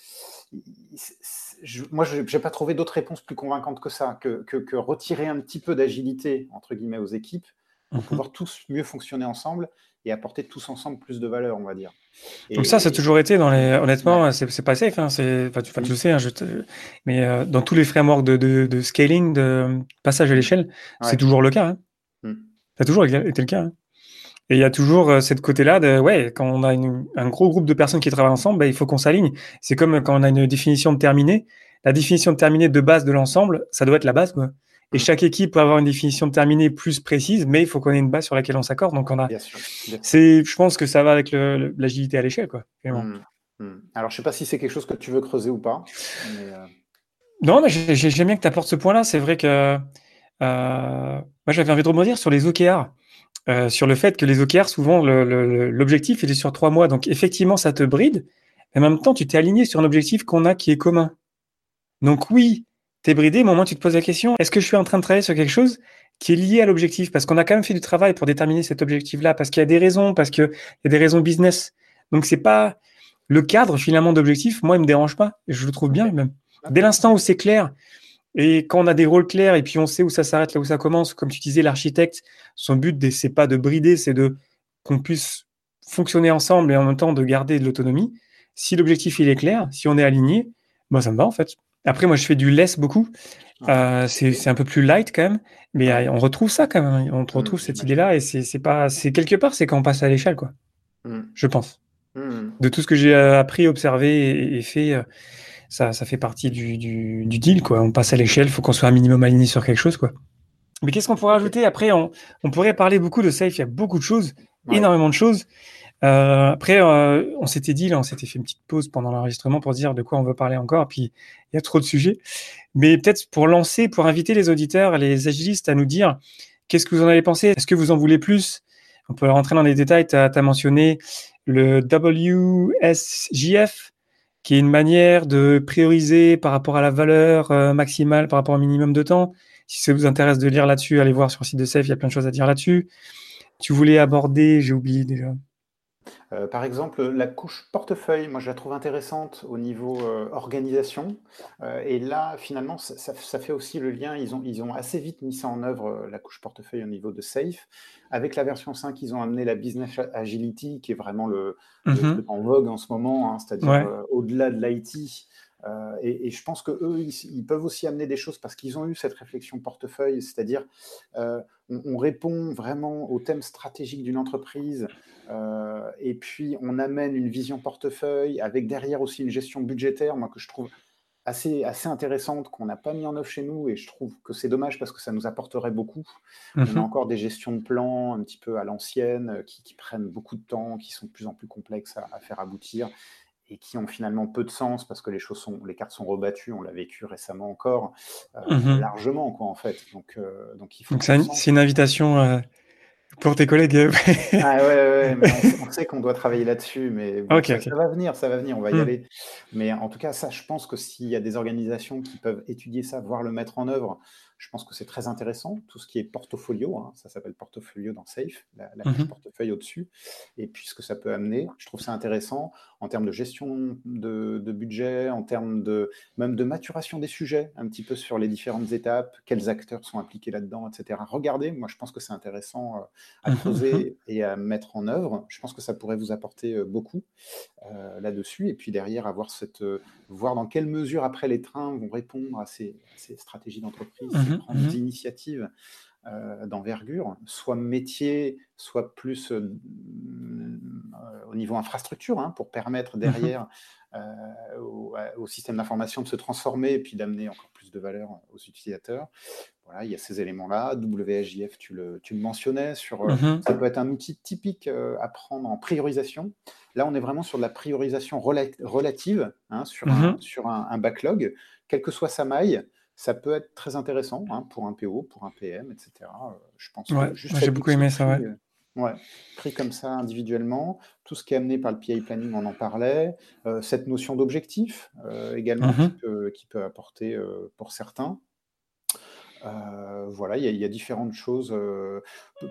moi, je n'ai pas trouvé d'autres réponses plus convaincantes que ça, que, retirer un petit peu d'agilité, entre guillemets, aux équipes, pour mmh pouvoir tous mieux fonctionner ensemble et apporter tous ensemble plus de valeur, on va dire. Donc ça, ça a toujours été dans les. Honnêtement, c'est pas safe. Hein, c'est. Enfin, tu, tu, sais, hein, je mais euh, dans tous les frameworks de, de, de, scaling, de passage à l'échelle, c'est toujours le cas. Hein. Mm. Ça a toujours été le cas. Hein. Et il y a toujours euh, cette côté-là de ouais, quand on a une, un gros groupe de personnes qui travaillent ensemble, bah, il faut qu'on s'aligne. C'est comme quand on a une définition de terminée. La définition de terminée de base de l'ensemble, ça doit être la base. Quoi. Et chaque équipe peut avoir une définition terminée plus précise, mais il faut qu'on ait une base sur laquelle on s'accorde. Donc on a. C'est, je pense que ça va avec l'agilité à l'échelle, quoi. Mmh, mmh. Alors je sais pas si c'est quelque chose que tu veux creuser ou pas. Euh, non, mais j'aime bien que tu apportes ce point-là. C'est vrai que euh, moi j'avais envie de rebondir sur les OKR. Euh, sur le fait que les OKR, souvent, l'objectif, il est sur trois mois. Donc, effectivement, ça te bride. Mais en même temps, tu t'es aligné sur un objectif qu'on a qui est commun. Donc, oui, t'es bridé, au moment tu te poses la question, est-ce que je suis en train de travailler sur quelque chose qui est lié à l'objectif? Parce qu'on a quand même fait du travail pour déterminer cet objectif-là, parce qu'il y a des raisons, parce qu'il y a des raisons business. Donc c'est pas le cadre finalement d'objectif, moi il me dérange pas, je le trouve bien même. Dès l'instant où c'est clair, et quand on a des rôles clairs et puis on sait où ça s'arrête, là où ça commence, comme tu disais, l'architecte, son but c'est pas de brider, c'est de qu'on puisse fonctionner ensemble et en même temps de garder de l'autonomie. Si l'objectif il est clair, si on est aligné, moi ça me va en fait. Après, moi, je fais du less beaucoup. Euh, c'est un peu plus light quand même, mais euh, on retrouve ça quand même. On retrouve mmh, cette idée-là et c'est pas, c'est quelque part, c'est quand on passe à l'échelle, quoi. Mmh. Je pense. Mmh. De tout ce que j'ai euh, appris, observé et, fait, ça, ça fait partie du, du, du deal, quoi. On passe à l'échelle, il faut qu'on soit un minimum aligné sur quelque chose, quoi. Mais qu'est-ce qu'on pourrait ajouter? Après on, on, pourrait parler beaucoup de safe. Il y a beaucoup de choses, énormément de choses. Euh, après, euh, on s'était dit, on s'était fait une petite pause pendant l'enregistrement pour dire de quoi on veut parler encore. Puis il y a trop de sujets. Mais peut-être pour lancer, pour inviter les auditeurs, les agilistes à nous dire qu'est-ce que vous en avez pensé? Est-ce que vous en voulez plus? On peut rentrer dans les détails. Tu as, mentionné le WSJF, qui est une manière de prioriser par rapport à la valeur euh, maximale, par rapport au minimum de temps. Si ça vous intéresse de lire là-dessus, allez voir sur le site de Safe, il y a plein de choses à dire là-dessus. Tu voulais aborder, j'ai oublié déjà. Euh, par exemple, la couche portefeuille, moi je la trouve intéressante au niveau euh, organisation. Euh, et là, finalement, ça, fait aussi le lien. Ils ont, ils ont assez vite mis ça en œuvre, la couche portefeuille au niveau de Safe. Avec la version 5, ils ont amené la Business Agility, qui est vraiment le, mm-hmm. en vogue en ce moment, hein, c'est-à-dire au-delà de l'IT. Et, je pense qu'eux, ils, ils, peuvent aussi amener des choses parce qu'ils ont eu cette réflexion portefeuille, c'est-à-dire on, on, répond vraiment aux thèmes stratégiques d'une entreprise, euh, et puis, on amène une vision portefeuille avec derrière aussi une gestion budgétaire, moi, que je trouve assez, assez intéressante, qu'on n'a pas mis en œuvre chez nous. Et je trouve que c'est dommage parce que ça nous apporterait beaucoup. On a mhm. encore des gestions de plans un petit peu à l'ancienne euh, qui, prennent beaucoup de temps, qui sont de plus en plus complexes à, faire aboutir et qui ont finalement peu de sens parce que les choses sont, les cartes sont rebattues, on l'a vécu récemment encore, euh, mhm. largement quoi en fait. Donc, donc il faut. c'est une invitation pour tes collègues. Euh, ah ouais, ouais, mais on, sait qu'on doit travailler là-dessus, mais ça, va venir, ça va venir, on va y hmm. aller. Mais en tout cas, ça, je pense que s'il y a des organisations qui peuvent étudier ça, voire le mettre en œuvre, Je pense que c'est très intéressant, tout ce qui est portfolio, hein, ça s'appelle portfolio dans Safe, la, la mmh portefeuille au-dessus, et puis ce que ça peut amener, je trouve ça intéressant en termes de gestion de, budget, en termes de même de maturation des sujets, un petit peu sur les différentes étapes, quels acteurs sont impliqués là-dedans, etc. Regardez, moi je pense que c'est intéressant euh, à mmh creuser et à mettre en œuvre. Je pense que ça pourrait vous apporter euh, beaucoup euh, là-dessus, et puis derrière avoir cette, voir dans quelle mesure après les trains vont répondre à ces, stratégies d'entreprise, mmh prendre des initiatives euh, d'envergure, soit métier, soit plus euh, euh, au niveau infrastructure, hein, pour permettre mmh derrière au, système d'information de se transformer et puis d'amener encore plus de valeur aux utilisateurs. Voilà, il y a ces éléments-là. WSJF, tu le, tu le mentionnais, sur, ça peut être un outil typique à prendre en priorisation. Là, on est vraiment sur de la priorisation relative, hein, sur, un, sur un, backlog, quelle que soit sa maille ça peut être très intéressant hein, pour un PO, pour un PM, etc. Euh, je pense. Ouais, j'ai beaucoup aimé ça. Ouais. Euh, ouais. pris comme ça individuellement, tout ce qui est amené par le PI planning, on en parlait. Euh, cette notion d'objectif également mmh qui, peut, apporter pour certains. Euh, voilà, il y, a différentes choses. Euh,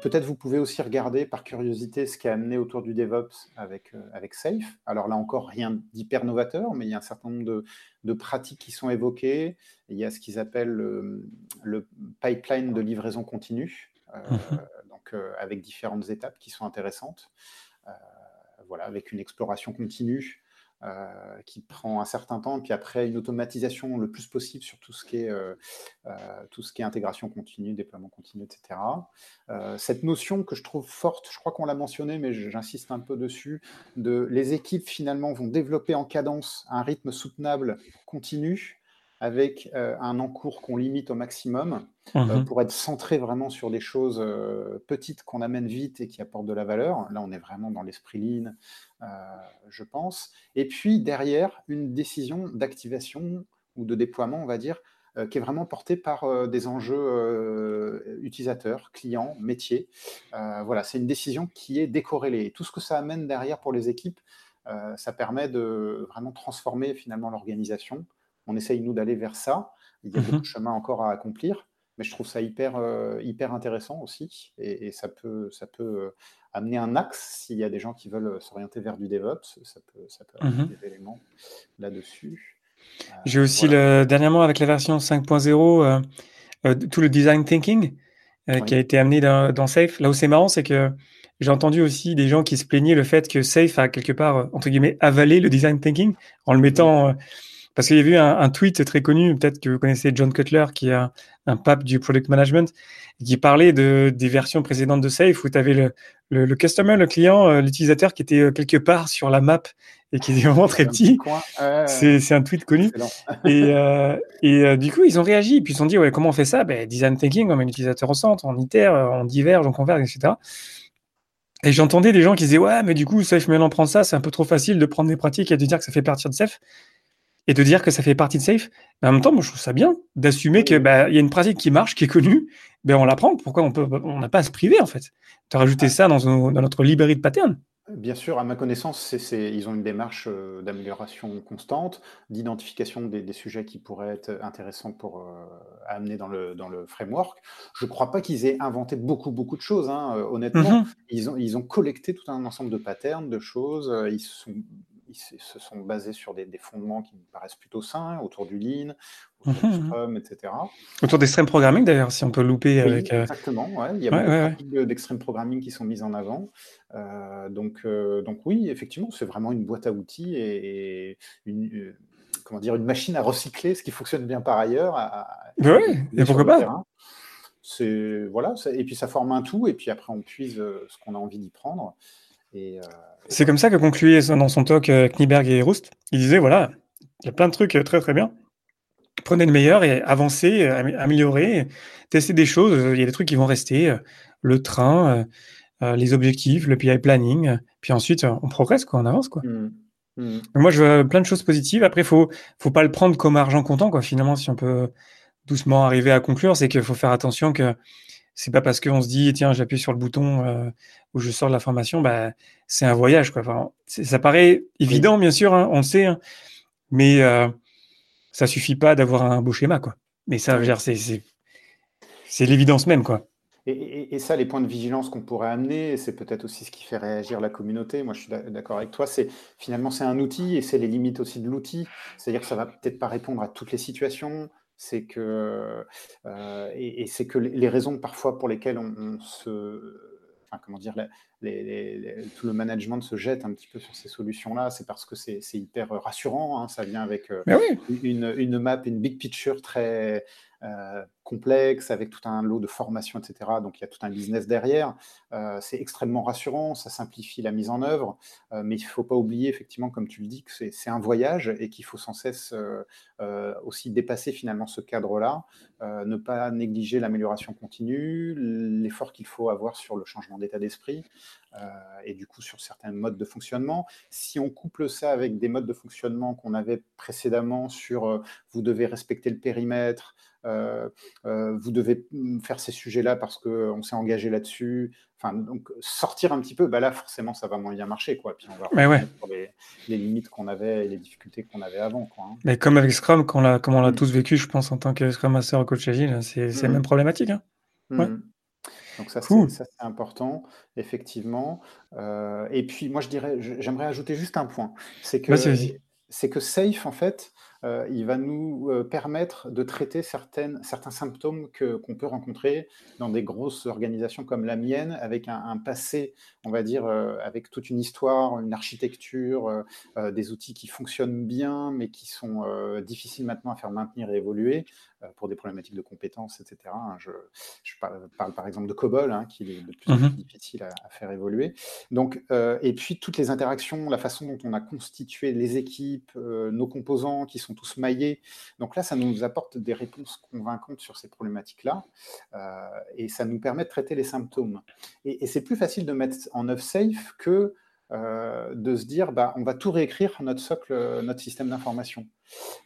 peut-être vous pouvez aussi regarder par curiosité ce qui a amené autour du DevOps avec, euh, avec Safe. Alors là encore, rien d'hyper novateur, mais il y a un certain nombre de, pratiques qui sont évoquées. Il y a ce qu'ils appellent le, pipeline de livraison continue, mmh donc avec différentes étapes qui sont intéressantes. voilà, avec une exploration continue euh, qui prend un certain temps, puis après une automatisation le plus possible sur tout ce qui est, euh, euh, tout ce qui est intégration continue, déploiement continu, etc. cette notion que je trouve forte, je crois qu'on l'a mentionné, mais j'insiste un peu dessus, de les équipes finalement vont développer en cadence un rythme soutenable continu avec euh, un encours qu'on limite au maximum euh, mmh pour être centré vraiment sur des choses euh, petites qu'on amène vite et qui apportent de la valeur. Là, on est vraiment dans l'esprit lean, je pense. Et puis derrière, une décision d'activation ou de déploiement, on va dire, qui est vraiment portée par des enjeux utilisateurs, clients, métiers. voilà, c'est une décision qui est décorrélée. tout ce que ça amène derrière pour les équipes, ça permet de vraiment transformer finalement l'organisation on essaye, nous, d'aller vers ça. Il y a beaucoup de mhm. chemin encore à accomplir, mais je trouve ça hyper, euh, hyper intéressant aussi. Et, ça peut, ça peut euh, amener un axe s'il y a des gens qui veulent euh, s'orienter vers du DevOps. Ça peut, ça peut amener mhm. des éléments là-dessus. J'ai aussi le, dernièrement avec la version 5.0 tout le design thinking qui a été amené dans, Safe. Là où c'est marrant, c'est que j'ai entendu aussi des gens qui se plaignaient le fait que Safe a quelque part, entre guillemets, avalé le design thinking en le mettant parce qu'il y avait eu un, tweet très connu, peut-être que vous connaissez John Cutler, qui est un, pape du product management, qui parlait de, des versions précédentes de Safe où tu avais le, le, customer, le client, euh, l'utilisateur qui était euh, quelque part sur la map et qui était vraiment très petit. c'est un tweet connu. et, euh, et du coup, ils ont réagi. Puis ils se sont dit, ouais, comment on fait ça? Ben, Design thinking, on met l'utilisateur au centre, on itère, on diverge, on converge, etc. Et j'entendais des gens qui disaient, ouais, mais du coup, Safe maintenant prend ça, c'est un peu trop facile de prendre des pratiques et de dire que ça fait partir de Safe et de dire que ça fait partie de Safe. Mais en même temps, moi, je trouve ça bien d'assumer qu'il bah, y a une pratique qui marche, qui est connue, ben, on l'apprend. Pourquoi on peut, on n'a pas à se priver, en fait, de rajouter ça dans, dans, notre librairie de patterns Bien sûr, à ma connaissance, c'est, ils ont une démarche euh, d'amélioration constante, d'identification des, sujets qui pourraient être intéressants pour euh, amener dans le, dans le framework. Je ne crois pas qu'ils aient inventé beaucoup, beaucoup de choses, hein, euh, honnêtement. Mm-hmm. ils, ont, ils ont collecté tout un ensemble de patterns, de choses. Ils se sont ils se sont basés sur des, fondements qui me paraissent plutôt sains, autour du Lean, autour du mhm. Scrum, etc. Autour d'extreme programming d'ailleurs, si on peut louper avec. Euh, exactement, ouais. il y a beaucoup de pratiques d'extreme programming qui sont mises en avant. Euh, donc, euh, donc oui, effectivement, c'est vraiment une boîte à outils et, une, comment dire, une machine à recycler ce qui fonctionne bien par ailleurs. oui, et pourquoi pas c'est voilà, et puis ça forme un tout, et puis après on puise ce qu'on a envie d'y prendre. Euh, c'est comme ça que concluait dans son talk euh, Kniberg et Roost. Il disait voilà, il y a plein de trucs euh, très très bien. Prenez le meilleur et avancez, améliorer, testez des choses. Il y a des trucs qui vont rester, le train, les objectifs, le PI planning. Puis ensuite, on progresse, quoi, on avance. Quoi. Mmh. Mmh. Moi, je vois plein de choses positives. Après, il faut, faut pas le prendre comme argent comptant. Quoi. Finalement, si on peut doucement arriver à conclure, c'est qu'il faut faire attention que c'est pas parce qu'on se dit tiens j'appuie sur le bouton euh, où je sors de la formation bah c'est un voyage quoi enfin, ça paraît évident bien sûr hein, on le sait hein, mais euh, ça suffit pas d'avoir un beau schéma quoi mais ça c'est c'est l'évidence même, quoi. Et, ça, les points de vigilance qu'on pourrait amener, c'est peut-être aussi ce qui fait réagir la communauté. Moi, je suis d'accord avec toi. C'est finalement c'est un outil et c'est les limites aussi de l'outil. C'est-à-dire que ça va peut-être pas répondre à toutes les situations. C'est que euh, et, c'est que les raisons parfois pour lesquelles on, se comment dire, tout le management se jette un petit peu sur ces solutions-là, c'est parce que c'est hyper rassurant. Hein. ça vient avec euh, une, une, map, une big picture très, euh, complexe, avec tout un lot de formation, etc. Donc il y a tout un business derrière. Euh, c'est extrêmement rassurant, ça simplifie la mise en œuvre, euh, mais il ne faut pas oublier, effectivement, comme tu le dis, que c'est un voyage et qu'il faut sans cesse aussi dépasser finalement ce cadre-là, ne pas négliger l'amélioration continue, l'effort qu'il faut avoir sur le changement d'état d'esprit. et du coup sur certains modes de fonctionnement. Si on couple ça avec des modes de fonctionnement qu'on avait précédemment sur vous devez respecter le périmètre, vous devez faire ces sujets-là parce qu'on s'est engagé là-dessus. Enfin, donc sortir un petit peu, bah là forcément ça va moins bien marcher, quoi. Puis on va Mais les, limites qu'on avait et les difficultés qu'on avait avant, quoi. Hein. Mais comme avec Scrum, comme on l'a mm. tous vécu, je pense en tant que Scrum Master ou coach agile, c'est la mm. même problématique. Hein. Mm. Donc ça, c'est important, effectivement. Euh, et puis moi, je dirais, j'aimerais ajouter juste un point. C'est que, c'est que Safe, en fait, euh, il va nous euh, permettre de traiter certaines, certains symptômes qu'on peut rencontrer dans des grosses organisations comme la mienne, avec un, passé, on va dire, euh, avec toute une histoire, une architecture, des outils qui fonctionnent bien, mais qui sont difficiles maintenant à faire maintenir et évoluer. Pour des problématiques de compétences, etc. Hein, je, parle, par exemple de COBOL, hein, qui est de plus en plus mhm. difficile à, faire évoluer. Donc, et puis toutes les interactions, la façon dont on a constitué les équipes, nos composants qui sont tous maillés. Donc là, ça nous apporte des réponses convaincantes sur ces problématiques-là, et ça nous permet de traiter les symptômes. Et, et c'est plus facile de mettre en œuvre safe que euh, de se dire bah, on va tout réécrire notre socle, euh, notre système d'information.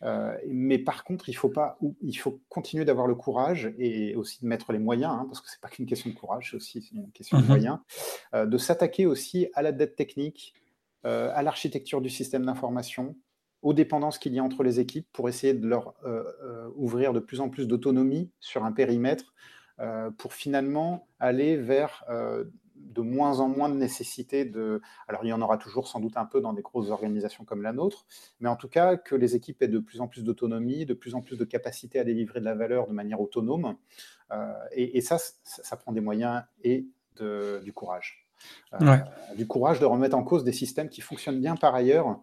Euh, mais par contre, il faut, pas, il faut continuer d'avoir le courage et aussi de mettre les moyens, hein, parce que ce n'est pas qu'une question de courage, c'est aussi une question de mhm. moyens, de s'attaquer aussi à la dette technique, à l'architecture du système d'information, aux dépendances qu'il y a entre les équipes pour essayer de leur ouvrir de plus en plus d'autonomie sur un périmètre pour finalement aller vers de moins en moins de nécessité de... Alors il y en aura toujours sans doute un peu dans des grosses organisations comme la nôtre, mais en tout cas que les équipes aient de plus en plus d'autonomie, de plus en plus de capacité à délivrer de la valeur de manière autonome. Euh, et, ça, ça, prend des moyens et du courage. Euh, du courage de remettre en cause des systèmes qui fonctionnent bien par ailleurs, euh,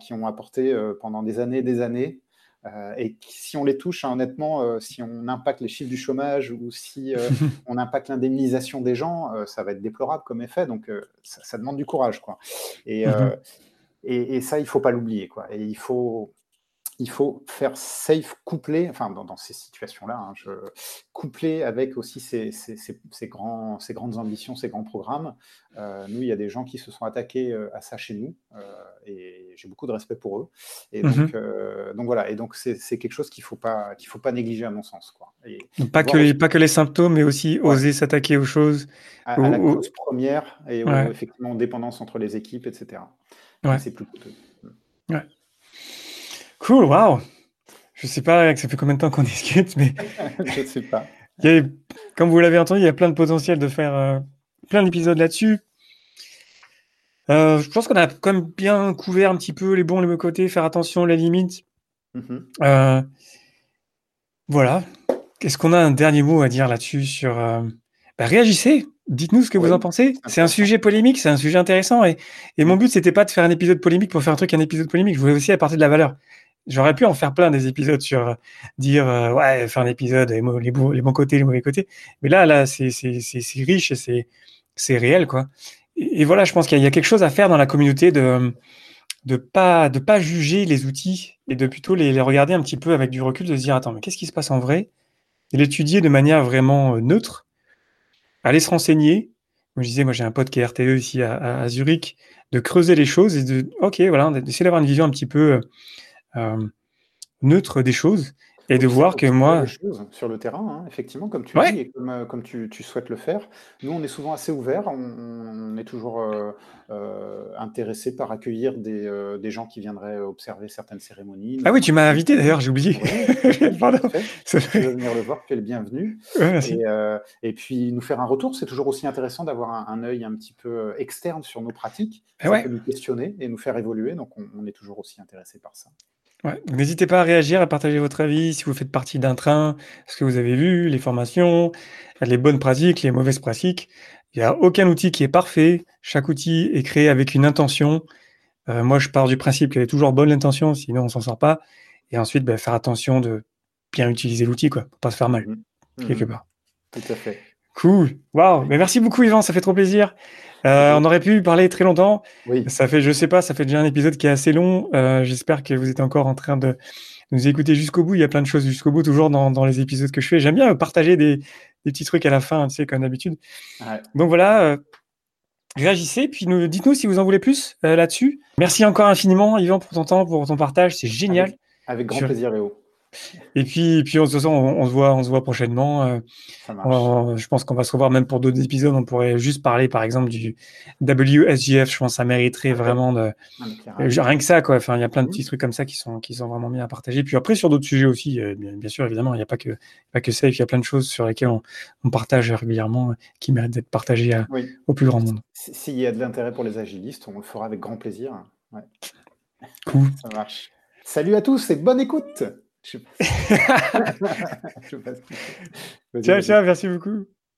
qui ont apporté pendant des années et des années euh, et si on les touche, hein, honnêtement, euh, si on impacte les chiffres du chômage ou si euh, on impacte l'indemnisation des gens, ça va être déplorable comme effet. Donc, ça, demande du courage, quoi. Et, mhm. et, et ça, il faut pas l'oublier. Et il faut, il faut faire safe couplé, enfin dans, ces situations-là, hein, je, couplé avec aussi ces, grands, ces grandes ambitions, ces grands programmes. Euh, nous, il y a des gens qui se sont attaqués euh, à ça chez nous euh, et j'ai beaucoup de respect pour eux. Et donc, mhm. donc voilà, et donc c'est quelque chose qu'il ne faut, pas, qu'il faut pas négliger à mon sens. Quoi. pas, que les, pas que les symptômes, mais aussi oser s'attaquer aux choses. À, la cause première et effectivement dépendance entre les équipes, etc. C'est plus coûteux. Ouais. Cool, wow. Je sais pas, ça fait combien de temps qu'on discute, mais. je ne sais pas. comme vous l'avez entendu, il y a plein de potentiel de faire euh, plein d'épisodes là-dessus. Euh, je pense qu'on a quand même bien couvert un petit peu les bons et les mauvais côtés, faire attention, les limites. Mm-hmm. Euh, voilà. Est-ce qu'on a un dernier mot à dire là-dessus sur bah, réagissez, dites-nous ce que vous en pensez. C'est un sujet polémique, c'est un sujet intéressant et, et mon but c'était pas de faire un épisode polémique pour faire un truc un épisode polémique. Je voulais aussi apporter de la valeur. J'aurais pu en faire plein des épisodes sur euh, dire euh, ouais faire un épisode les, les, bons côtés les mauvais côtés. Mais là là c'est riche et c'est réel quoi. Et, voilà je pense qu'il y, a quelque chose à faire dans la communauté de de pas de pas juger les outils et de plutôt les, les regarder un petit peu avec du recul de se dire attends mais qu'est-ce qui se passe en vrai? Et l'étudier de manière vraiment euh, neutre. Aller se renseigner. Comme je disais moi j'ai un pote qui est RTE ici à, Zurich de creuser les choses et de ok voilà d'essayer d'avoir une vision un petit peu neutre des choses Et de voir que moi. sur le terrain, hein, effectivement, comme tu dis, et comme, euh, comme tu, tu, souhaites le faire. Nous, on est souvent assez ouverts, on, est toujours euh, euh, intéressé par accueillir des, des, gens qui viendraient observer certaines cérémonies. Ah oui, tu m'as invité d'ailleurs, j'ai oublié. Pardon. Tu veux venir le voir, tu es le bienvenu. et, et, puis, nous faire un retour, c'est toujours aussi intéressant d'avoir un, œil un petit peu externe sur nos pratiques. Ça peut nous questionner et nous faire évoluer, donc on, on est toujours aussi intéressé par ça. N'hésitez pas à réagir, à partager votre avis, si vous faites partie d'un train, ce que vous avez vu, les formations, les bonnes pratiques, les mauvaises pratiques. Il n'y a aucun outil qui est parfait. Chaque outil est créé avec une intention. Euh, moi, je pars du principe qu'elle est toujours bonne l'intention, sinon on s'en sort pas. Et ensuite, ben, faire attention de bien utiliser l'outil, quoi, pour pas se faire mal, mmh. quelque mmh. part. Tout à fait. Cool. Waouh. Mais merci beaucoup, Yvan, ça fait trop plaisir. Euh, on aurait pu parler très longtemps. Oui. Ça fait, je sais pas, ça fait déjà un épisode qui est assez long. Euh, j'espère que vous êtes encore en train de nous écouter jusqu'au bout. Il y a plein de choses jusqu'au bout, toujours dans, les épisodes que je fais. J'aime bien partager des, petits trucs à la fin, tu sais, comme d'habitude. Donc voilà, euh, réagissez, puis nous, dites-nous si vous en voulez plus là-dessus. Merci encore infiniment, Yvan, pour ton temps, pour ton partage. C'est génial. Avec, grand plaisir, Léo. Et puis, puis de toute façon, on, se voit, on se voit prochainement. Euh, je pense qu'on va se revoir même pour d'autres épisodes. On pourrait juste parler, par exemple, du WSGF. Je pense que ça mériterait vraiment de rien que ça, quoi. Enfin, il y a plein de petits trucs comme ça qui sont, qui sont vraiment bien à partager. Puis après, sur d'autres sujets aussi, euh, bien, sûr, évidemment, il n'y a pas que, pas que ça. Il y a plein de choses sur lesquelles on, partage régulièrement, qui méritent d'être partagées au plus grand monde. S'il y a de l'intérêt pour les agilistes, on le fera avec grand plaisir. Cool. Ça marche. Salut à tous et bonne écoute. Ciao, ciao, merci beaucoup.